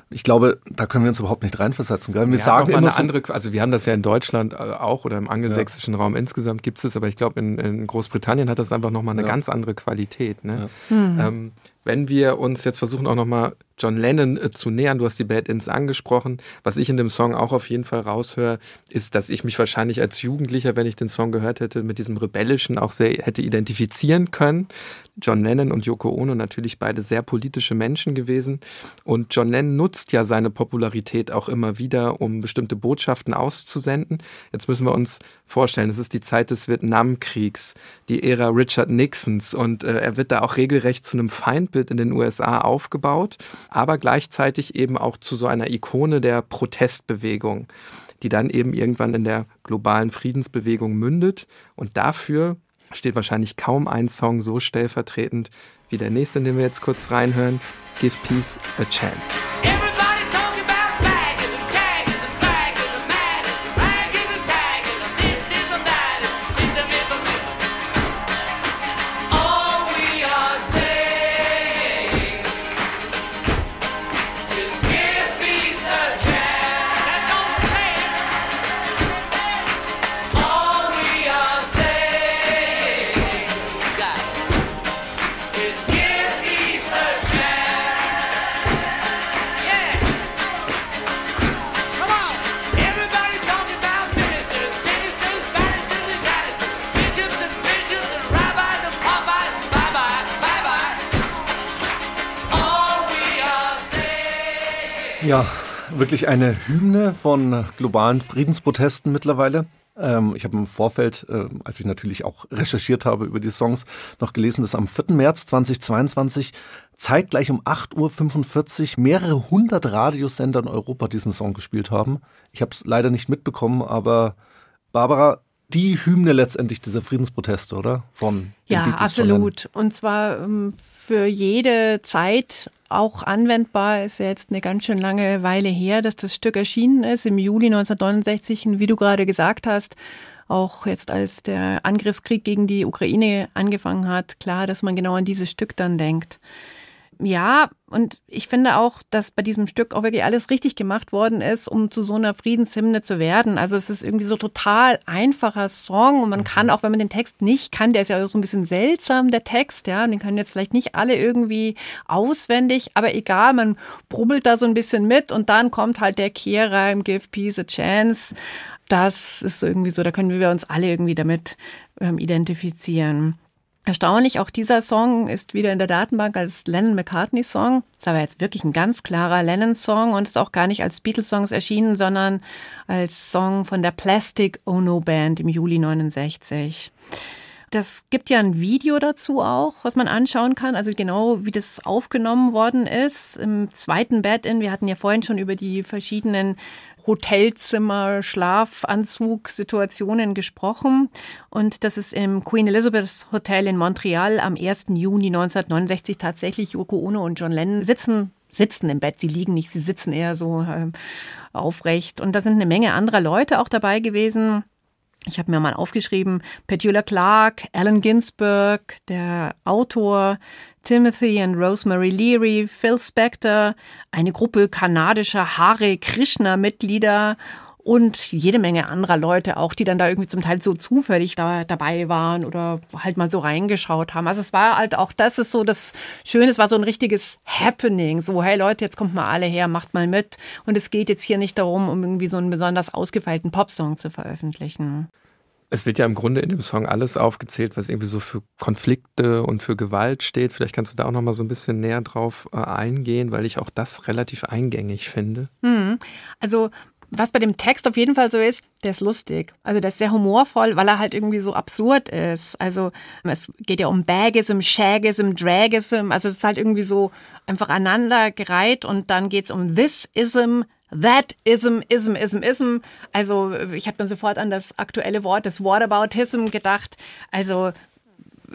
Ich glaube, da können wir uns überhaupt nicht reinversetzen. Wir ja, sagen immer eine so andere, also wir haben das ja in Deutschland äh, auch oder im angelsächsischen ja. Raum insgesamt gibt es das, aber ich glaube in, in, Großbritannien hat das einfach nochmal eine ja. ganz andere Qualität. Ne? Mhm. Ähm, wenn wir uns jetzt versuchen auch nochmal John Lennon äh, zu nähern. Du hast die Bad Ins angesprochen. Was ich in dem Song auch auf jeden Fall raushöre, ist, dass ich mich wahrscheinlich als Jugendlicher, wenn ich den Song gehört hätte, mit diesem Rebellischen auch sehr hätte identifizieren können. John Lennon und Yoko Ono natürlich beide sehr politische Menschen gewesen. Und John Lennon nutzt ja seine Popularität auch immer wieder, um bestimmte Botschaften auszusenden. Jetzt müssen wir uns vorstellen, es ist die Zeit des Vietnamkriegs, die Ära Richard Nixons und äh, er wird da auch regelrecht zu einem Feindbild in den USA aufgebaut aber gleichzeitig eben auch zu so einer Ikone der Protestbewegung, die dann eben irgendwann in der globalen Friedensbewegung mündet. Und dafür steht wahrscheinlich kaum ein Song so stellvertretend wie der nächste, in den wir jetzt kurz reinhören. Give Peace a Chance. Ja, wirklich eine Hymne von globalen Friedensprotesten mittlerweile. Ähm, ich habe im Vorfeld, äh, als ich natürlich auch recherchiert habe über die Songs, noch gelesen, dass am 4. März 2022 zeitgleich um 8.45 Uhr mehrere hundert Radiosender in Europa diesen Song gespielt haben. Ich habe es leider nicht mitbekommen, aber Barbara, die Hymne letztendlich dieser Friedensproteste, oder? Von ja, absolut. Und zwar ähm, für jede Zeit auch anwendbar. Ist ja jetzt eine ganz schön lange Weile her, dass das Stück erschienen ist, im Juli 1969. Und wie du gerade gesagt hast, auch jetzt als der Angriffskrieg gegen die Ukraine angefangen hat, klar, dass man genau an dieses Stück dann denkt. Ja, und ich finde auch, dass bei diesem Stück auch wirklich alles richtig gemacht worden ist, um zu so einer Friedenshymne zu werden. Also es ist irgendwie so total einfacher Song und man mhm. kann auch, wenn man den Text nicht kann, der ist ja auch so ein bisschen seltsam, der Text, ja, und den können jetzt vielleicht nicht alle irgendwie auswendig, aber egal, man brubbelt da so ein bisschen mit und dann kommt halt der Kehrreim, Give Peace a Chance. Das ist irgendwie so, da können wir uns alle irgendwie damit ähm, identifizieren. Erstaunlich, auch dieser Song ist wieder in der Datenbank als Lennon-McCartney-Song. Ist aber jetzt wirklich ein ganz klarer Lennon-Song und ist auch gar nicht als Beatles-Songs erschienen, sondern als Song von der Plastic Ono Band im Juli 69. Das gibt ja ein Video dazu auch, was man anschauen kann, also genau wie das aufgenommen worden ist. Im zweiten Bed-In, wir hatten ja vorhin schon über die verschiedenen Hotelzimmer, Schlafanzug, Situationen gesprochen. Und das ist im Queen Elizabeth Hotel in Montreal am 1. Juni 1969 tatsächlich Yoko Ono und John Lennon sitzen sitzen im Bett, sie liegen nicht, sie sitzen eher so äh, aufrecht. Und da sind eine Menge anderer Leute auch dabei gewesen. Ich habe mir mal aufgeschrieben, Petula Clark, Allen Ginsberg, der Autor, Timothy und Rosemary Leary, Phil Spector, eine Gruppe kanadischer Hare Krishna-Mitglieder und jede Menge anderer Leute auch, die dann da irgendwie zum Teil so zufällig da dabei waren oder halt mal so reingeschaut haben. Also es war halt auch, das ist so das Schöne, es war so ein richtiges Happening. So, hey Leute, jetzt kommt mal alle her, macht mal mit. Und es geht jetzt hier nicht darum, um irgendwie so einen besonders ausgefeilten Popsong zu veröffentlichen. Es wird ja im Grunde in dem Song alles aufgezählt, was irgendwie so für Konflikte und für Gewalt steht. Vielleicht kannst du da auch noch mal so ein bisschen näher drauf äh, eingehen, weil ich auch das relativ eingängig finde. Hm. Also was bei dem Text auf jeden Fall so ist, der ist lustig. Also der ist sehr humorvoll, weil er halt irgendwie so absurd ist. Also es geht ja um Bagism, Shagism, Dragism. Also es ist halt irgendwie so einfach aneinandergereiht und dann geht's um Thisism, That ism, ism, ism, ism. Also ich habe dann sofort an das aktuelle Wort des Whataboutism gedacht. Also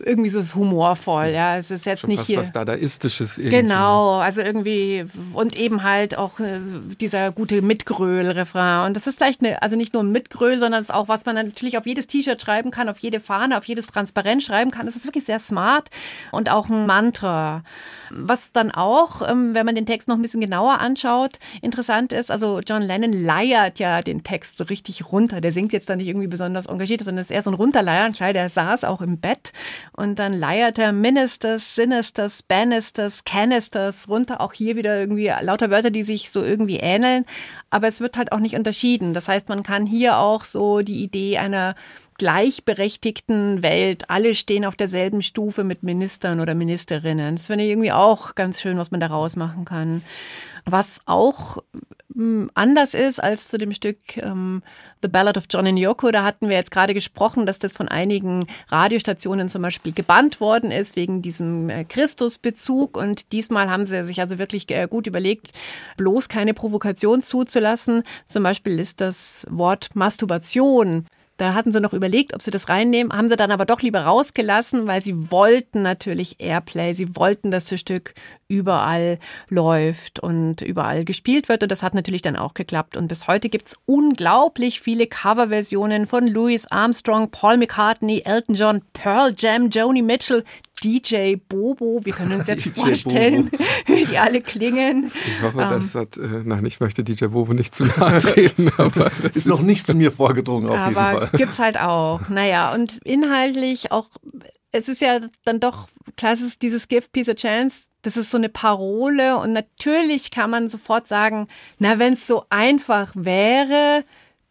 irgendwie so ist humorvoll, ja. Es ist jetzt Schon nicht hier was Dadaistisches irgendwie. Genau, also irgendwie und eben halt auch äh, dieser gute Mitgröl-Refrain. Und das ist vielleicht eine, also nicht nur ein Mitgröl, sondern es ist auch was man natürlich auf jedes T-Shirt schreiben kann, auf jede Fahne, auf jedes Transparent schreiben kann. Das ist wirklich sehr smart und auch ein Mantra. Was dann auch, ähm, wenn man den Text noch ein bisschen genauer anschaut, interessant ist. Also John Lennon leiert ja den Text so richtig runter. Der singt jetzt da nicht irgendwie besonders engagiert, sondern ist eher so ein Runterleiern. Klar, der saß auch im Bett und dann leiert er Ministers, Sinisters, Bannisters, Canisters runter. Auch hier wieder irgendwie lauter Wörter, die sich so irgendwie ähneln. Aber es wird halt auch nicht unterschieden. Das heißt, man kann hier auch so die Idee einer gleichberechtigten Welt. Alle stehen auf derselben Stufe mit Ministern oder Ministerinnen. Das finde ich irgendwie auch ganz schön, was man da rausmachen kann. Was auch hm, anders ist als zu dem Stück ähm, The Ballad of John and Yoko. Da hatten wir jetzt gerade gesprochen, dass das von einigen Radiostationen zum Beispiel gebannt worden ist wegen diesem äh, Christusbezug. Und diesmal haben sie sich also wirklich äh, gut überlegt, bloß keine Provokation zuzulassen. Zum Beispiel ist das Wort Masturbation Da hatten sie noch überlegt, ob sie das reinnehmen, haben sie dann aber doch lieber rausgelassen, weil sie wollten natürlich Airplay. Sie wollten, dass das Stück überall läuft und überall gespielt wird. Und das hat natürlich dann auch geklappt. Und bis heute gibt's unglaublich viele Coverversionen von Louis Armstrong, Paul McCartney, Elton John, Pearl Jam, Joni Mitchell, DJ Bobo. Wir können uns jetzt vorstellen, Bobo. wie die alle klingen. Ich hoffe, ähm, das hat, äh, nein, ich möchte DJ Bobo nicht zu nahe treten, aber ist, ist noch nicht zu mir vorgedrungen auf aber jeden Fall. Gibt's halt auch. Naja, und inhaltlich auch, es ist ja dann doch, klar, es ist dieses Give Peace a Chance, das ist so eine Parole und natürlich kann man sofort sagen, na, wenn es so einfach wäre,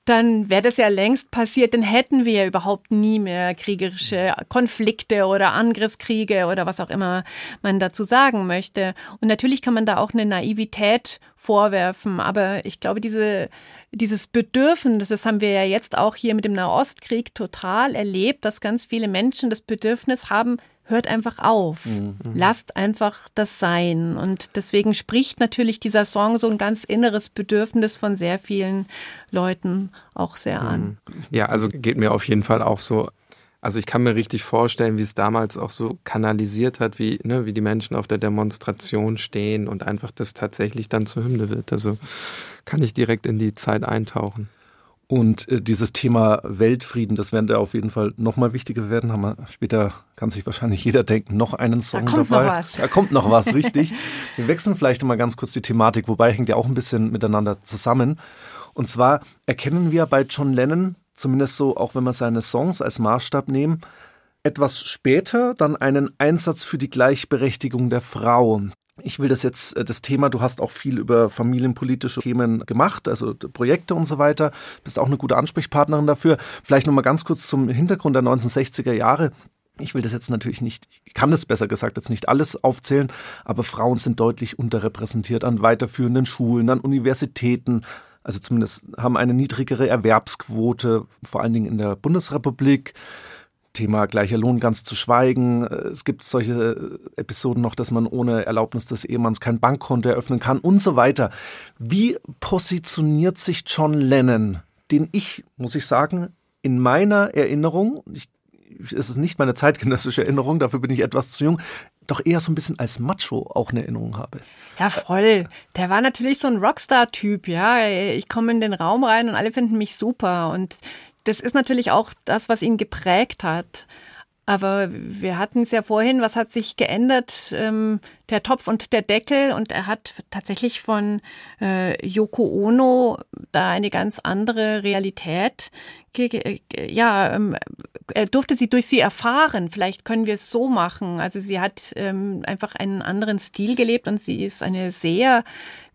dann wäre das ja längst passiert, dann hätten wir ja überhaupt nie mehr kriegerische Konflikte oder Angriffskriege oder was auch immer man dazu sagen möchte. Und natürlich kann man da auch eine Naivität vorwerfen, aber ich glaube, diese, dieses Bedürfnis, das haben wir ja jetzt auch hier mit dem Nahostkrieg total erlebt, dass ganz viele Menschen das Bedürfnis haben, hört einfach auf. Mhm. Lasst einfach das sein. Und deswegen spricht natürlich dieser Song so ein ganz inneres Bedürfnis von sehr vielen Leuten auch sehr an. Mhm. Ja, also geht mir auf jeden Fall auch so. Also ich kann mir richtig vorstellen, wie es damals auch so kanalisiert hat, wie, ne, wie die Menschen auf der Demonstration stehen und einfach das tatsächlich dann zur Hymne wird. Also kann ich direkt in die Zeit eintauchen. Und äh, dieses Thema Weltfrieden, das werden da auf jeden Fall nochmal wichtiger werden. Haben wir später, kann sich wahrscheinlich jeder denken, noch einen Song da kommt dabei. Noch was. Da kommt noch was, richtig. wir wechseln vielleicht nochmal ganz kurz die Thematik, wobei hängt ja auch ein bisschen miteinander zusammen. Und zwar erkennen wir bei John Lennon, zumindest so, auch wenn wir seine Songs als Maßstab nehmen, etwas später dann einen Einsatz für die Gleichberechtigung der Frau. Ich will das jetzt, äh, das Thema, du hast auch viel über familienpolitische Themen gemacht, also Projekte und so weiter, bist auch eine gute Ansprechpartnerin dafür. Vielleicht nochmal ganz kurz zum Hintergrund der 1960er Jahre. Ich will das jetzt natürlich nicht, ich kann das besser gesagt jetzt nicht alles aufzählen, aber Frauen sind deutlich unterrepräsentiert an weiterführenden Schulen, an Universitäten, also zumindest haben eine niedrigere Erwerbsquote, vor allen Dingen in der Bundesrepublik. Thema gleicher Lohn ganz zu schweigen. Es gibt solche Episoden noch, dass man ohne Erlaubnis des Ehemanns kein Bankkonto eröffnen kann und so weiter. Wie positioniert sich John Lennon, den ich, muss ich sagen, in meiner Erinnerung, ich, es ist nicht meine zeitgenössische Erinnerung, dafür bin ich etwas zu jung, doch eher so ein bisschen als Macho auch eine Erinnerung habe. Ja, voll. Der war natürlich so ein Rockstar-Typ, ja. Ich komme in den Raum rein und alle finden mich super. Und das ist natürlich auch das, was ihn geprägt hat. Aber wir hatten es ja vorhin, was hat sich geändert? Ähm, der Topf und der Deckel. Und er hat tatsächlich von äh, Yoko Ono da eine ganz andere Realität. Ja, ähm, er durfte sie durch sie erfahren. Vielleicht können wir es so machen. Also sie hat ähm, einfach einen anderen Stil gelebt und sie ist eine sehr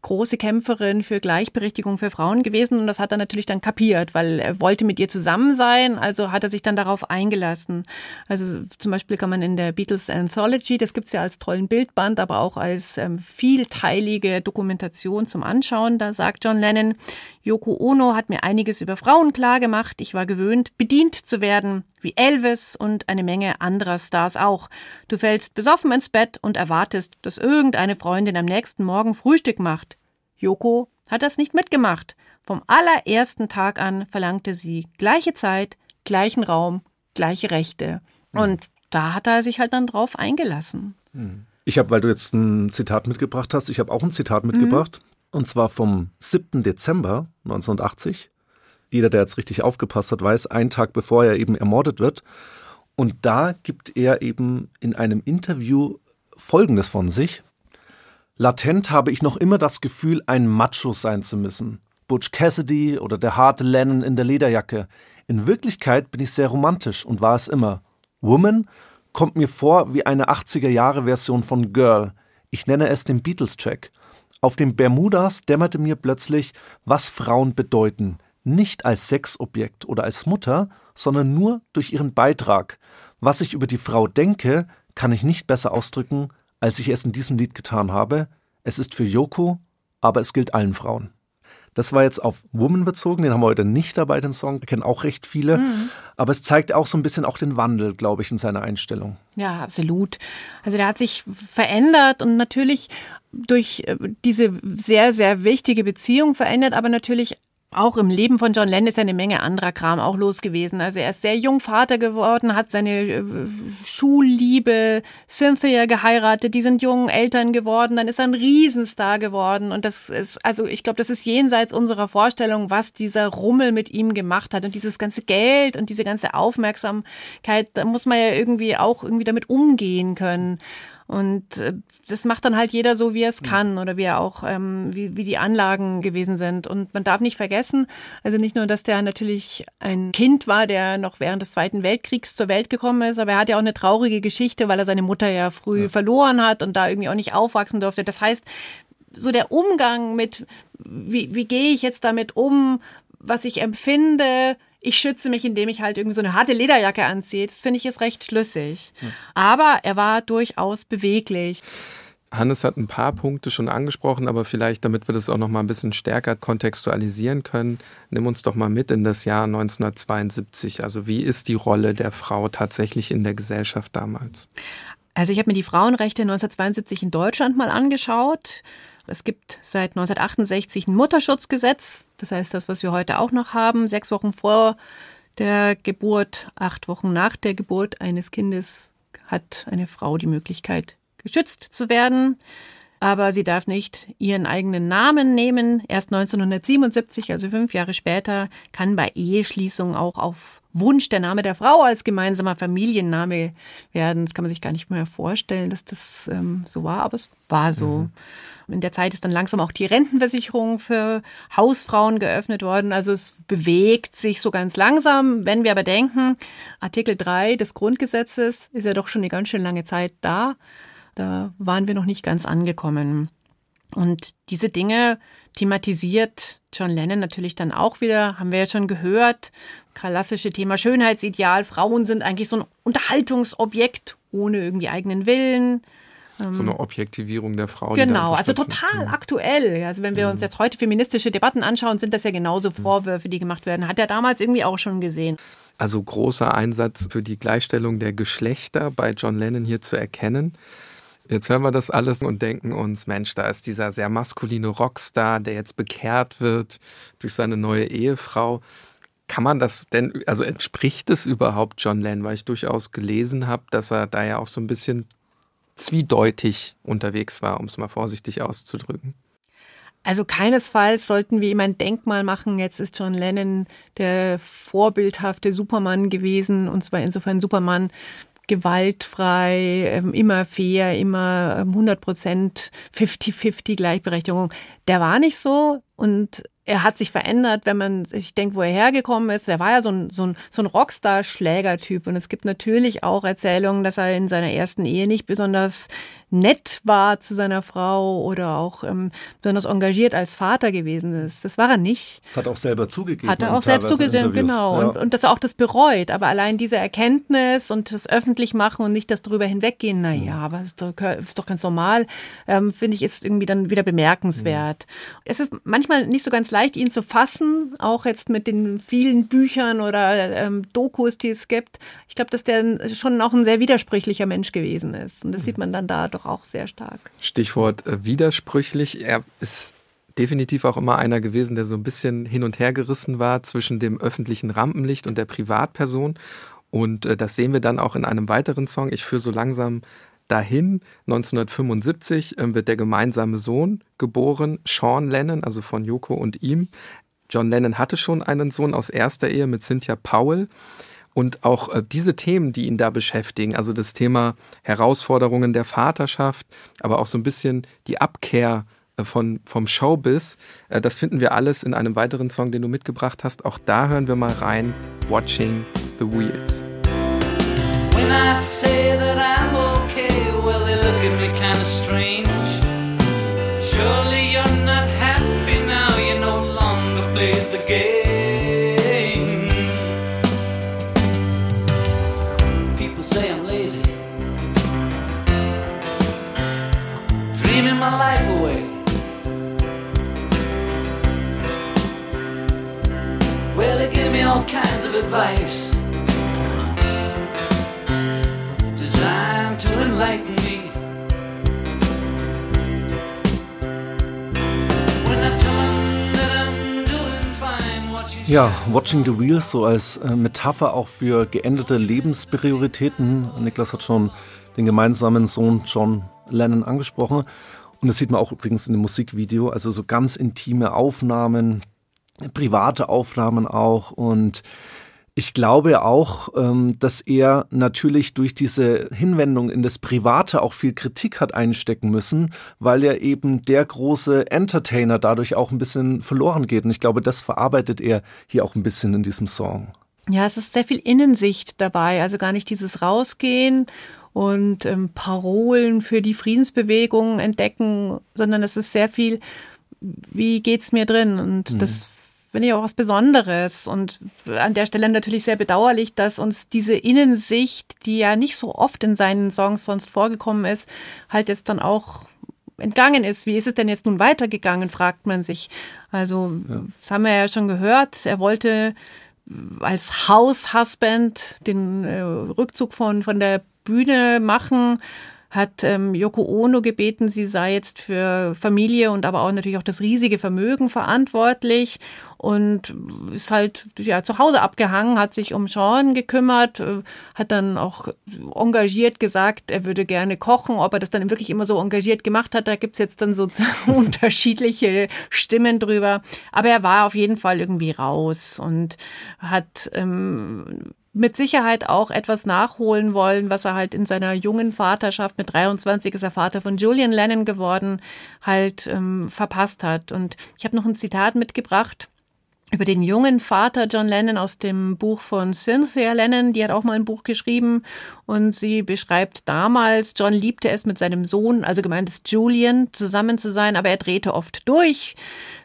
große Kämpferin für Gleichberechtigung für Frauen gewesen und das hat er natürlich dann kapiert, weil er wollte mit ihr zusammen sein, also hat er sich dann darauf eingelassen. Also zum Beispiel kann man in der Beatles Anthology, das gibt's ja als tollen Bildband, aber auch als ähm, vielteilige Dokumentation zum Anschauen, da sagt John Lennon, Yoko Ono hat mir einiges über Frauen klar gemacht, ich war gewöhnt, bedient zu werden, wie Elvis und eine Menge anderer Stars auch. Du fällst besoffen ins Bett und erwartest, dass irgendeine Freundin am nächsten Morgen Frühstück macht. Joko hat das nicht mitgemacht. Vom allerersten Tag an verlangte sie gleiche Zeit, gleichen Raum, gleiche Rechte. Mhm. Und da hat er sich halt dann drauf eingelassen. Mhm. Ich habe, weil du jetzt ein Zitat mitgebracht hast, ich habe auch ein Zitat mitgebracht. Mhm. Und zwar vom 7. Dezember 1980. Jeder, der jetzt richtig aufgepasst hat, weiß, ein Tag bevor er eben ermordet wird. Und da gibt er eben in einem Interview Folgendes von sich. Latent habe ich noch immer das Gefühl, ein Macho sein zu müssen. Butch Cassidy oder der harte Lennon in der Lederjacke. In Wirklichkeit bin ich sehr romantisch und war es immer. Woman kommt mir vor wie eine 80er-Jahre-Version von Girl. Ich nenne es den Beatles-Track. Auf dem Bermudas dämmerte mir plötzlich, was Frauen bedeuten. Nicht als Sexobjekt oder als Mutter, sondern nur durch ihren Beitrag. Was ich über die Frau denke, kann ich nicht besser ausdrücken als ich es in diesem Lied getan habe. Es ist für Yoko, aber es gilt allen Frauen. Das war jetzt auf Woman bezogen, den haben wir heute nicht dabei, den Song, kennen auch recht viele. Mhm. Aber es zeigt auch so ein bisschen auch den Wandel, glaube ich, in seiner Einstellung. Ja, absolut. Also der hat sich verändert und natürlich durch äh, diese sehr, sehr wichtige Beziehung verändert, aber natürlich auch im Leben von John Lennon ist eine Menge anderer Kram auch los gewesen. Also er ist sehr jung Vater geworden, hat seine äh, Schulliebe Cynthia geheiratet, die sind jungen Eltern geworden, dann ist er ein Riesenstar geworden und das ist, also ich glaube, das ist jenseits unserer Vorstellung, was dieser Rummel mit ihm gemacht hat und dieses ganze Geld und diese ganze Aufmerksamkeit, da muss man ja irgendwie auch irgendwie damit umgehen können. Und äh, das macht dann halt jeder so, wie er es kann oder wie er auch, ähm, wie, wie die Anlagen gewesen sind. Und man darf nicht vergessen, also nicht nur, dass der natürlich ein Kind war, der noch während des Zweiten Weltkriegs zur Welt gekommen ist, aber er hat ja auch eine traurige Geschichte, weil er seine Mutter ja früh ja. verloren hat und da irgendwie auch nicht aufwachsen durfte. Das heißt, so der Umgang mit, wie, wie gehe ich jetzt damit um, was ich empfinde, ich schütze mich, indem ich halt irgendwie so eine harte Lederjacke anziehe. Das finde ich ist recht schlüssig. Hm. Aber er war durchaus beweglich. Hannes hat ein paar Punkte schon angesprochen, aber vielleicht, damit wir das auch noch mal ein bisschen stärker kontextualisieren können, nimm uns doch mal mit in das Jahr 1972. Also wie ist die Rolle der Frau tatsächlich in der Gesellschaft damals? Also ich habe mir die Frauenrechte 1972 in Deutschland mal angeschaut. Es gibt seit 1968 ein Mutterschutzgesetz, das heißt das, was wir heute auch noch haben. Sechs Wochen vor der Geburt, acht Wochen nach der Geburt eines Kindes hat eine Frau die Möglichkeit, geschützt zu werden. Aber sie darf nicht ihren eigenen Namen nehmen. Erst 1977, also fünf Jahre später, kann bei Eheschließung auch auf Wunsch der Name der Frau als gemeinsamer Familienname werden. Das kann man sich gar nicht mehr vorstellen, dass das ähm, so war, aber es war so. Mhm. In der Zeit ist dann langsam auch die Rentenversicherung für Hausfrauen geöffnet worden. Also es bewegt sich so ganz langsam. Wenn wir aber denken, Artikel 3 des Grundgesetzes ist ja doch schon eine ganz schön lange Zeit da. Da waren wir noch nicht ganz angekommen. Und diese Dinge thematisiert John Lennon natürlich dann auch wieder, haben wir ja schon gehört. Klassische Thema Schönheitsideal. Frauen sind eigentlich so ein Unterhaltungsobjekt ohne irgendwie eigenen Willen. So eine Objektivierung der Frau. Genau, also total mhm. aktuell. Also wenn wir uns jetzt heute feministische Debatten anschauen, sind das ja genauso mhm. Vorwürfe, die gemacht werden. Hat er damals irgendwie auch schon gesehen. Also großer Einsatz für die Gleichstellung der Geschlechter bei John Lennon hier zu erkennen. Jetzt hören wir das alles und denken uns, Mensch, da ist dieser sehr maskuline Rockstar, der jetzt bekehrt wird durch seine neue Ehefrau. Kann man das denn, also entspricht es überhaupt John Lennon? Weil ich durchaus gelesen habe, dass er da ja auch so ein bisschen zwiedeutig unterwegs war, um es mal vorsichtig auszudrücken. Also keinesfalls sollten wir ihm ein Denkmal machen. Jetzt ist John Lennon der vorbildhafte Supermann gewesen. Und zwar insofern Supermann, gewaltfrei, ähm, immer fair, immer 100 ähm, Prozent 50-50 Gleichberechtigung. Der war nicht so und er hat sich verändert, wenn man sich denkt, wo er hergekommen ist. Er war ja so ein, so ein, so ein Rockstar-Schlägertyp. Und es gibt natürlich auch Erzählungen, dass er in seiner ersten Ehe nicht besonders nett war zu seiner Frau oder auch ähm, besonders engagiert als Vater gewesen ist. Das war er nicht. Das hat er auch selber zugegeben. Hat er auch selbst zugegeben, genau. Ja. Und, und dass er auch das bereut. Aber allein diese Erkenntnis und das öffentlich machen und nicht das drüber hinweggehen, na ja, aber ist doch, ist doch ganz normal, ähm, finde ich, ist irgendwie dann wieder bemerkenswert. Mhm. Es ist manchmal nicht so ganz leicht, ihn zu fassen, auch jetzt mit den vielen Büchern oder ähm, Dokus, die es gibt. Ich glaube, dass der schon auch ein sehr widersprüchlicher Mensch gewesen ist. Und das mhm. sieht man dann da doch auch sehr stark. Stichwort äh, widersprüchlich. Er ist definitiv auch immer einer gewesen, der so ein bisschen hin und her gerissen war zwischen dem öffentlichen Rampenlicht und der Privatperson. Und äh, das sehen wir dann auch in einem weiteren Song. Ich führe so langsam dahin. 1975 äh, wird der gemeinsame Sohn geboren, Sean Lennon, also von Yoko und ihm. John Lennon hatte schon einen Sohn aus erster Ehe mit Cynthia Powell. Und auch äh, diese Themen, die ihn da beschäftigen, also das Thema Herausforderungen der Vaterschaft, aber auch so ein bisschen die Abkehr äh, von, vom Showbiz, äh, das finden wir alles in einem weiteren Song, den du mitgebracht hast. Auch da hören wir mal rein, Watching the Wheels. Look at me kind of strange. Surely you're not happy now, you no longer play the game. People say I'm lazy, dreaming my life away. Well, they give me all kinds of advice designed Ja, Watching the Wheels so als äh, Metapher auch für geänderte Lebensprioritäten. Niklas hat schon den gemeinsamen Sohn John Lennon angesprochen. Und das sieht man auch übrigens in dem Musikvideo. Also so ganz intime Aufnahmen, private Aufnahmen auch. Und ich glaube auch, ähm, dass er natürlich durch diese Hinwendung in das Private auch viel Kritik hat einstecken müssen, weil er eben der große Entertainer dadurch auch ein bisschen verloren geht. Und ich glaube, das verarbeitet er hier auch ein bisschen in diesem Song. Ja, es ist sehr viel Innensicht dabei, also gar nicht dieses Rausgehen und ähm, Parolen für die Friedensbewegung entdecken, sondern es ist sehr viel, wie geht's mir drin? Und mhm. das finde ich auch was Besonderes und an der Stelle natürlich sehr bedauerlich, dass uns diese Innensicht, die ja nicht so oft in seinen Songs sonst vorgekommen ist, halt jetzt dann auch entgangen ist. Wie ist es denn jetzt nun weitergegangen, fragt man sich. Also, ja. das haben wir ja schon gehört. Er wollte als House-Husband den äh, Rückzug von, von der Bühne machen hat ähm, Yoko Ono gebeten, sie sei jetzt für Familie und aber auch natürlich auch das riesige Vermögen verantwortlich und ist halt ja zu Hause abgehangen, hat sich um Sean gekümmert, äh, hat dann auch engagiert gesagt, er würde gerne kochen, ob er das dann wirklich immer so engagiert gemacht hat, da gibt's jetzt dann so unterschiedliche Stimmen drüber. Aber er war auf jeden Fall irgendwie raus und hat ähm, mit Sicherheit auch etwas nachholen wollen, was er halt in seiner jungen Vaterschaft mit 23 ist er Vater von Julian Lennon geworden, halt ähm, verpasst hat. Und ich habe noch ein Zitat mitgebracht über den jungen Vater John Lennon aus dem Buch von Cynthia Lennon. Die hat auch mal ein Buch geschrieben und sie beschreibt damals, John liebte es mit seinem Sohn, also gemeint ist Julian, zusammen zu sein, aber er drehte oft durch.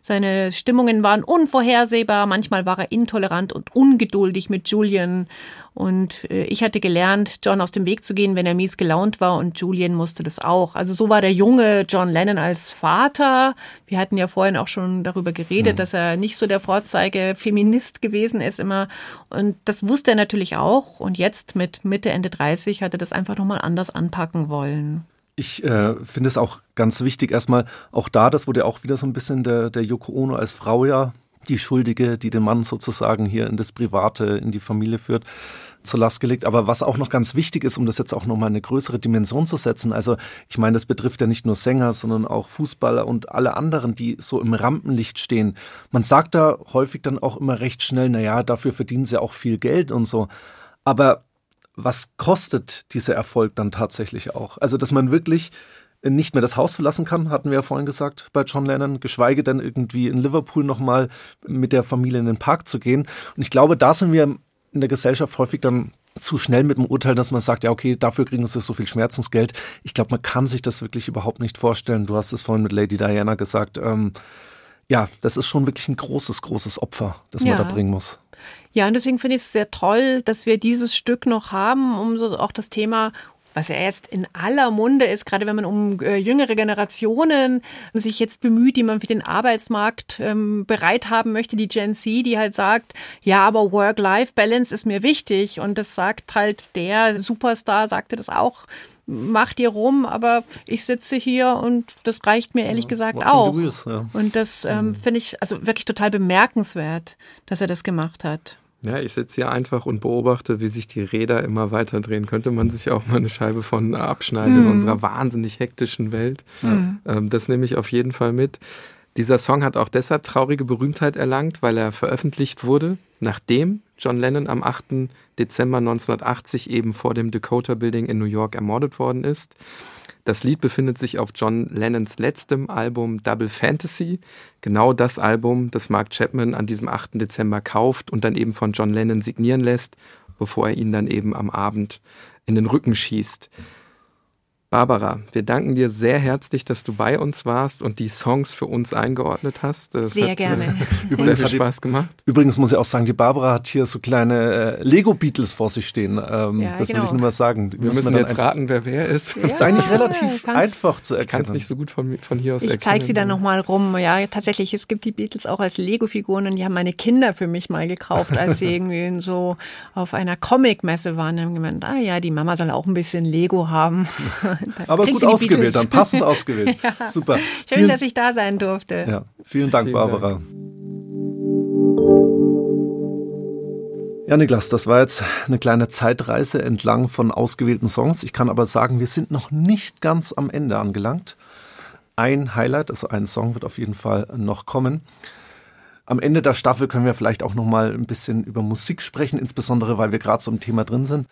Seine Stimmungen waren unvorhersehbar, manchmal war er intolerant und ungeduldig mit Julian. Und äh, ich hatte gelernt, John aus dem Weg zu gehen, wenn er mies gelaunt war und Julian musste das auch. Also so war der junge John Lennon als Vater. Wir hatten ja vorhin auch schon darüber geredet, mhm. dass er nicht so der Vorzeige-Feminist gewesen ist immer. Und das wusste er natürlich auch. Und jetzt mit Mitte, Ende 30 hat er das einfach nochmal anders anpacken wollen. Ich äh, finde es auch ganz wichtig, erstmal auch da, das wurde auch wieder so ein bisschen der, der Yoko Ono als Frau ja die Schuldige, die den Mann sozusagen hier in das Private, in die Familie führt, zur Last gelegt. Aber was auch noch ganz wichtig ist, um das jetzt auch nochmal eine größere Dimension zu setzen, also ich meine, das betrifft ja nicht nur Sänger, sondern auch Fußballer und alle anderen, die so im Rampenlicht stehen. Man sagt da häufig dann auch immer recht schnell, na ja, dafür verdienen sie auch viel Geld und so. Aber was kostet dieser Erfolg dann tatsächlich auch? Also, dass man wirklich nicht mehr das Haus verlassen kann, hatten wir ja vorhin gesagt bei John Lennon, geschweige denn irgendwie in Liverpool nochmal mit der Familie in den Park zu gehen. Und ich glaube, da sind wir in der Gesellschaft häufig dann zu schnell mit dem Urteil, dass man sagt, ja, okay, dafür kriegen sie so viel Schmerzensgeld. Ich glaube, man kann sich das wirklich überhaupt nicht vorstellen. Du hast es vorhin mit Lady Diana gesagt. Ähm, ja, das ist schon wirklich ein großes, großes Opfer, das ja. man da bringen muss. Ja, und deswegen finde ich es sehr toll, dass wir dieses Stück noch haben, um so auch das Thema was ja jetzt in aller Munde ist, gerade wenn man um äh, jüngere Generationen sich jetzt bemüht, die man für den Arbeitsmarkt ähm, bereit haben möchte, die Gen Z, die halt sagt, ja, aber Work-Life-Balance ist mir wichtig. Und das sagt halt der Superstar, sagte das auch macht ihr rum, aber ich sitze hier und das reicht mir ehrlich ja, gesagt auch. Wheels, ja. Und das ähm, mhm. finde ich also wirklich total bemerkenswert, dass er das gemacht hat. Ja, ich sitze hier einfach und beobachte, wie sich die Räder immer weiter drehen. Könnte man sich auch mal eine Scheibe von abschneiden mhm. in unserer wahnsinnig hektischen Welt. Mhm. Ähm, das nehme ich auf jeden Fall mit. Dieser Song hat auch deshalb traurige Berühmtheit erlangt, weil er veröffentlicht wurde, nachdem John Lennon am 8. Dezember 1980 eben vor dem Dakota Building in New York ermordet worden ist. Das Lied befindet sich auf John Lennons letztem Album Double Fantasy. Genau das Album, das Mark Chapman an diesem 8. Dezember kauft und dann eben von John Lennon signieren lässt, bevor er ihn dann eben am Abend in den Rücken schießt. Barbara, wir danken dir sehr herzlich, dass du bei uns warst und die Songs für uns eingeordnet hast. Das sehr hat, gerne. Übrigens sehr viel Spaß gemacht. Übrigens muss ich auch sagen, die Barbara hat hier so kleine äh, Lego-Beatles vor sich stehen. Ähm, ja, das genau. will ich nur mal sagen. Wir müssen jetzt raten, wer wer ist. Ja, ist eigentlich relativ einfach zu erkennen. Kannst nicht so gut von, von hier aus ich erkennen. Ich zeige sie dann nochmal rum. Ja, tatsächlich, es gibt die Beatles auch als Lego-Figuren und die haben meine Kinder für mich mal gekauft, als sie irgendwie so auf einer Comic-Messe waren. Die haben gemeint, ah ja, die Mama soll auch ein bisschen Lego haben. Aber gut ausgewählt, dann passend ausgewählt. ja. Super. Schön, vielen, dass ich da sein durfte. Ja. Vielen Dank, vielen Barbara. Dank. Ja, Niklas, das war jetzt eine kleine Zeitreise entlang von ausgewählten Songs. Ich kann aber sagen, wir sind noch nicht ganz am Ende angelangt. Ein Highlight, also ein Song wird auf jeden Fall noch kommen. Am Ende der Staffel können wir vielleicht auch noch mal ein bisschen über Musik sprechen, insbesondere weil wir gerade so im Thema drin sind.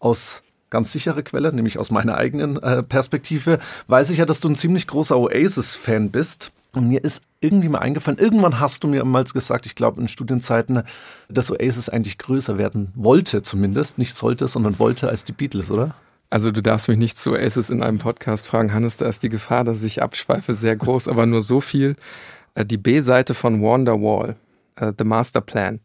Aus ganz sichere Quelle, nämlich aus meiner eigenen äh, Perspektive, weiß ich ja, dass du ein ziemlich großer Oasis-Fan bist. Und mir ist irgendwie mal eingefallen, irgendwann hast du mir mal gesagt, ich glaube in Studienzeiten, dass Oasis eigentlich größer werden wollte zumindest, nicht sollte, sondern wollte als die Beatles, oder? Also du darfst mich nicht zu Oasis in einem Podcast fragen, Hannes, da ist die Gefahr, dass ich abschweife, sehr groß, aber nur so viel. Äh, die B-Seite von Wonderwall, uh, The Master Plan,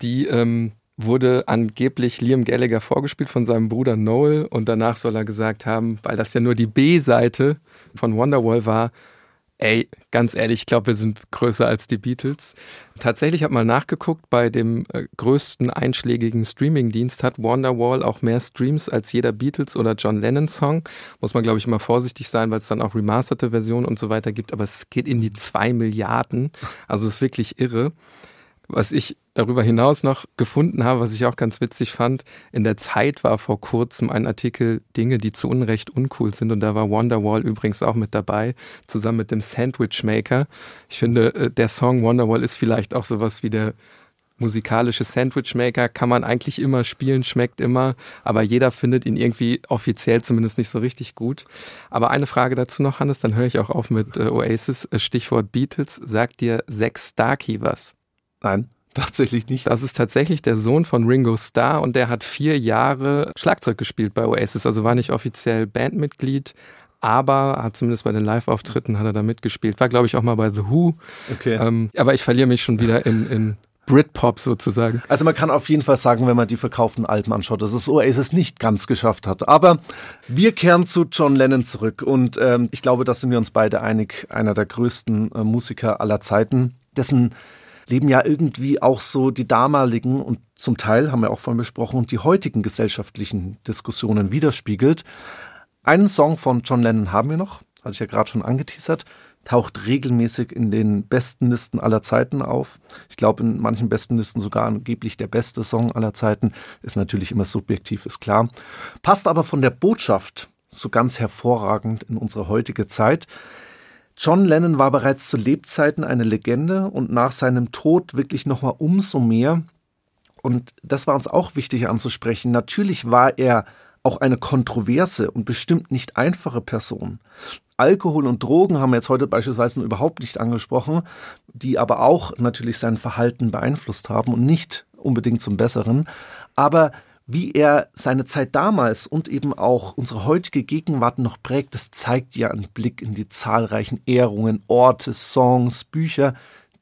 die ähm, wurde angeblich Liam Gallagher vorgespielt von seinem Bruder Noel und danach soll er gesagt haben, weil das ja nur die B-Seite von Wonderwall war, Ey, ganz ehrlich, ich glaube, wir sind größer als die Beatles. Tatsächlich habe mal nachgeguckt, bei dem äh, größten einschlägigen Streamingdienst hat Wonderwall auch mehr Streams als jeder Beatles oder John Lennon Song. Muss man, glaube ich, immer vorsichtig sein, weil es dann auch remasterte Versionen und so weiter gibt, aber es geht in die zwei Milliarden. Also es ist wirklich irre. Was ich darüber hinaus noch gefunden habe, was ich auch ganz witzig fand, in der Zeit war vor kurzem ein Artikel Dinge, die zu Unrecht uncool sind und da war Wonderwall übrigens auch mit dabei, zusammen mit dem Sandwich Maker. Ich finde, äh, der Song Wonderwall ist vielleicht auch sowas wie der musikalische Sandwich Maker, kann man eigentlich immer spielen, schmeckt immer, aber jeder findet ihn irgendwie offiziell zumindest nicht so richtig gut. Aber eine Frage dazu noch, Hannes, dann höre ich auch auf mit äh, Oasis. Stichwort Beatles. Sagt dir Zack Starkey was? Nein. Tatsächlich nicht. Das ist tatsächlich der Sohn von Ringo Starr und der hat vier Jahre Schlagzeug gespielt bei Oasis, also war nicht offiziell Bandmitglied, aber hat zumindest bei den Live-Auftritten hat er da mitgespielt. War, glaube ich, auch mal bei The Who. Okay. Ähm, aber ich verliere mich schon wieder in, in Britpop sozusagen. Also man kann auf jeden Fall sagen, wenn man die verkauften Alben anschaut, dass es Oasis nicht ganz geschafft hat. Aber wir kehren zu John Lennon zurück und ähm, ich glaube, da sind wir uns beide einig, einer der größten äh, Musiker aller Zeiten, dessen Leben ja irgendwie auch so die damaligen und zum Teil, haben wir auch vorhin besprochen, die heutigen gesellschaftlichen Diskussionen widerspiegelt. Einen Song von John Lennon haben wir noch, hatte ich ja gerade schon angeteasert, taucht regelmäßig in den besten Listen aller Zeiten auf. Ich glaube, in manchen besten Listen sogar angeblich der beste Song aller Zeiten. Ist natürlich immer subjektiv, ist klar. Passt aber von der Botschaft so ganz hervorragend in unsere heutige Zeit. John Lennon war bereits zu Lebzeiten eine Legende und nach seinem Tod wirklich nochmal umso mehr. Und das war uns auch wichtig anzusprechen. Natürlich war er auch eine kontroverse und bestimmt nicht einfache Person. Alkohol und Drogen haben wir jetzt heute beispielsweise überhaupt nicht angesprochen, die aber auch natürlich sein Verhalten beeinflusst haben und nicht unbedingt zum Besseren. Aber wie er seine Zeit damals und eben auch unsere heutige Gegenwart noch prägt, das zeigt ja ein Blick in die zahlreichen Ehrungen, Orte, Songs, Bücher,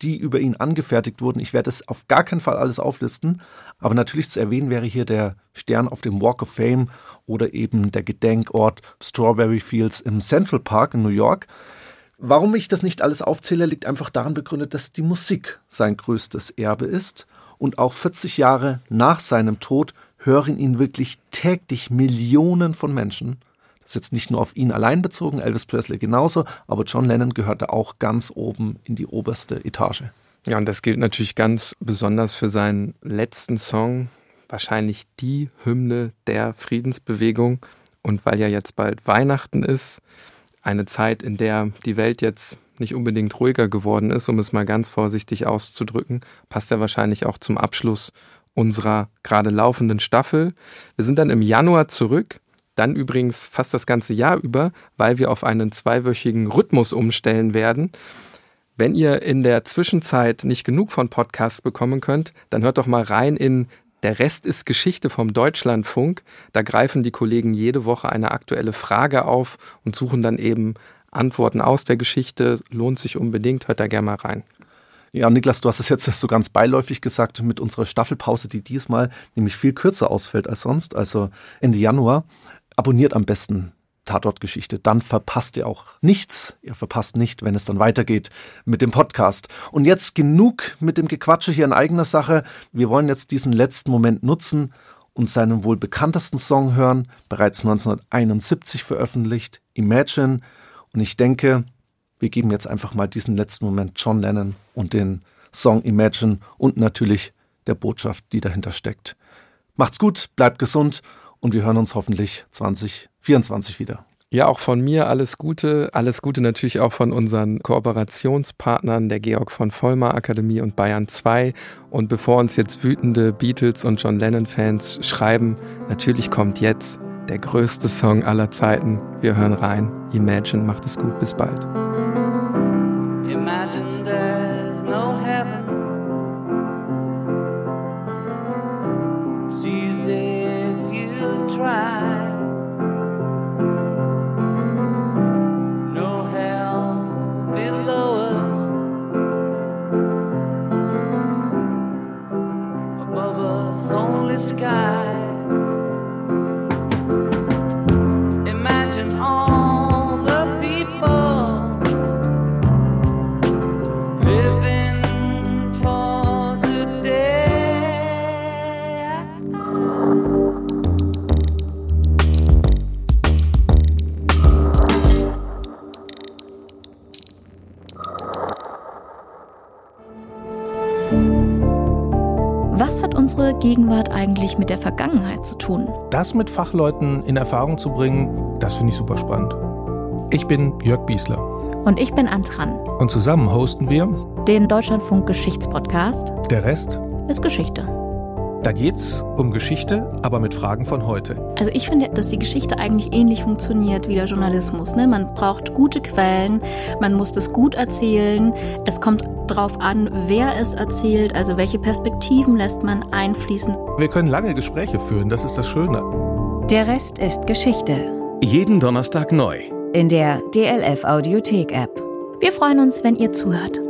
die über ihn angefertigt wurden. Ich werde es auf gar keinen Fall alles auflisten, aber natürlich zu erwähnen wäre hier der Stern auf dem Walk of Fame oder eben der Gedenkort Strawberry Fields im Central Park in New York. Warum ich das nicht alles aufzähle, liegt einfach daran begründet, dass die Musik sein größtes Erbe ist und auch 40 Jahre nach seinem Tod hören ihn wirklich täglich Millionen von Menschen. Das ist jetzt nicht nur auf ihn allein bezogen, Elvis Presley genauso, aber John Lennon gehörte auch ganz oben in die oberste Etage. Ja, und das gilt natürlich ganz besonders für seinen letzten Song, wahrscheinlich die Hymne der Friedensbewegung. Und weil ja jetzt bald Weihnachten ist, eine Zeit, in der die Welt jetzt nicht unbedingt ruhiger geworden ist, um es mal ganz vorsichtig auszudrücken, passt er wahrscheinlich auch zum Abschluss unserer gerade laufenden Staffel. Wir sind dann im Januar zurück, dann übrigens fast das ganze Jahr über, weil wir auf einen zweiwöchigen Rhythmus umstellen werden. Wenn ihr in der Zwischenzeit nicht genug von Podcasts bekommen könnt, dann hört doch mal rein in Der Rest ist Geschichte vom Deutschlandfunk. Da greifen die Kollegen jede Woche eine aktuelle Frage auf und suchen dann eben Antworten aus der Geschichte. Lohnt sich unbedingt, hört da gerne mal rein. Ja, Niklas, du hast es jetzt so ganz beiläufig gesagt mit unserer Staffelpause, die diesmal nämlich viel kürzer ausfällt als sonst, also Ende Januar. Abonniert am besten Tatortgeschichte, dann verpasst ihr auch nichts. Ihr verpasst nicht, wenn es dann weitergeht mit dem Podcast. Und jetzt genug mit dem Gequatsche hier in eigener Sache. Wir wollen jetzt diesen letzten Moment nutzen und seinen wohl bekanntesten Song hören, bereits 1971 veröffentlicht, Imagine. Und ich denke, wir geben jetzt einfach mal diesen letzten Moment John Lennon und den Song Imagine und natürlich der Botschaft, die dahinter steckt. Macht's gut, bleibt gesund und wir hören uns hoffentlich 2024 wieder. Ja, auch von mir alles Gute. Alles Gute natürlich auch von unseren Kooperationspartnern der Georg von Vollmer Akademie und Bayern 2. Und bevor uns jetzt wütende Beatles und John Lennon-Fans schreiben, natürlich kommt jetzt der größte Song aller Zeiten. Wir hören rein. Imagine, macht es gut, bis bald. Imagine sky. Unsere Gegenwart eigentlich mit der Vergangenheit zu tun? Das mit Fachleuten in Erfahrung zu bringen, das finde ich super spannend. Ich bin Jörg Biesler. Und ich bin Antran. Und zusammen hosten wir den Deutschlandfunk Geschichtspodcast. Der Rest ist Geschichte. Da geht's um Geschichte, aber mit Fragen von heute. Also ich finde, dass die Geschichte eigentlich ähnlich funktioniert wie der Journalismus. Ne? Man braucht gute Quellen, man muss das gut erzählen. Es kommt darauf an, wer es erzählt, also welche Perspektiven lässt man einfließen. Wir können lange Gespräche führen, das ist das Schöne. Der Rest ist Geschichte. Jeden Donnerstag neu. In der DLF Audiothek App. Wir freuen uns, wenn ihr zuhört.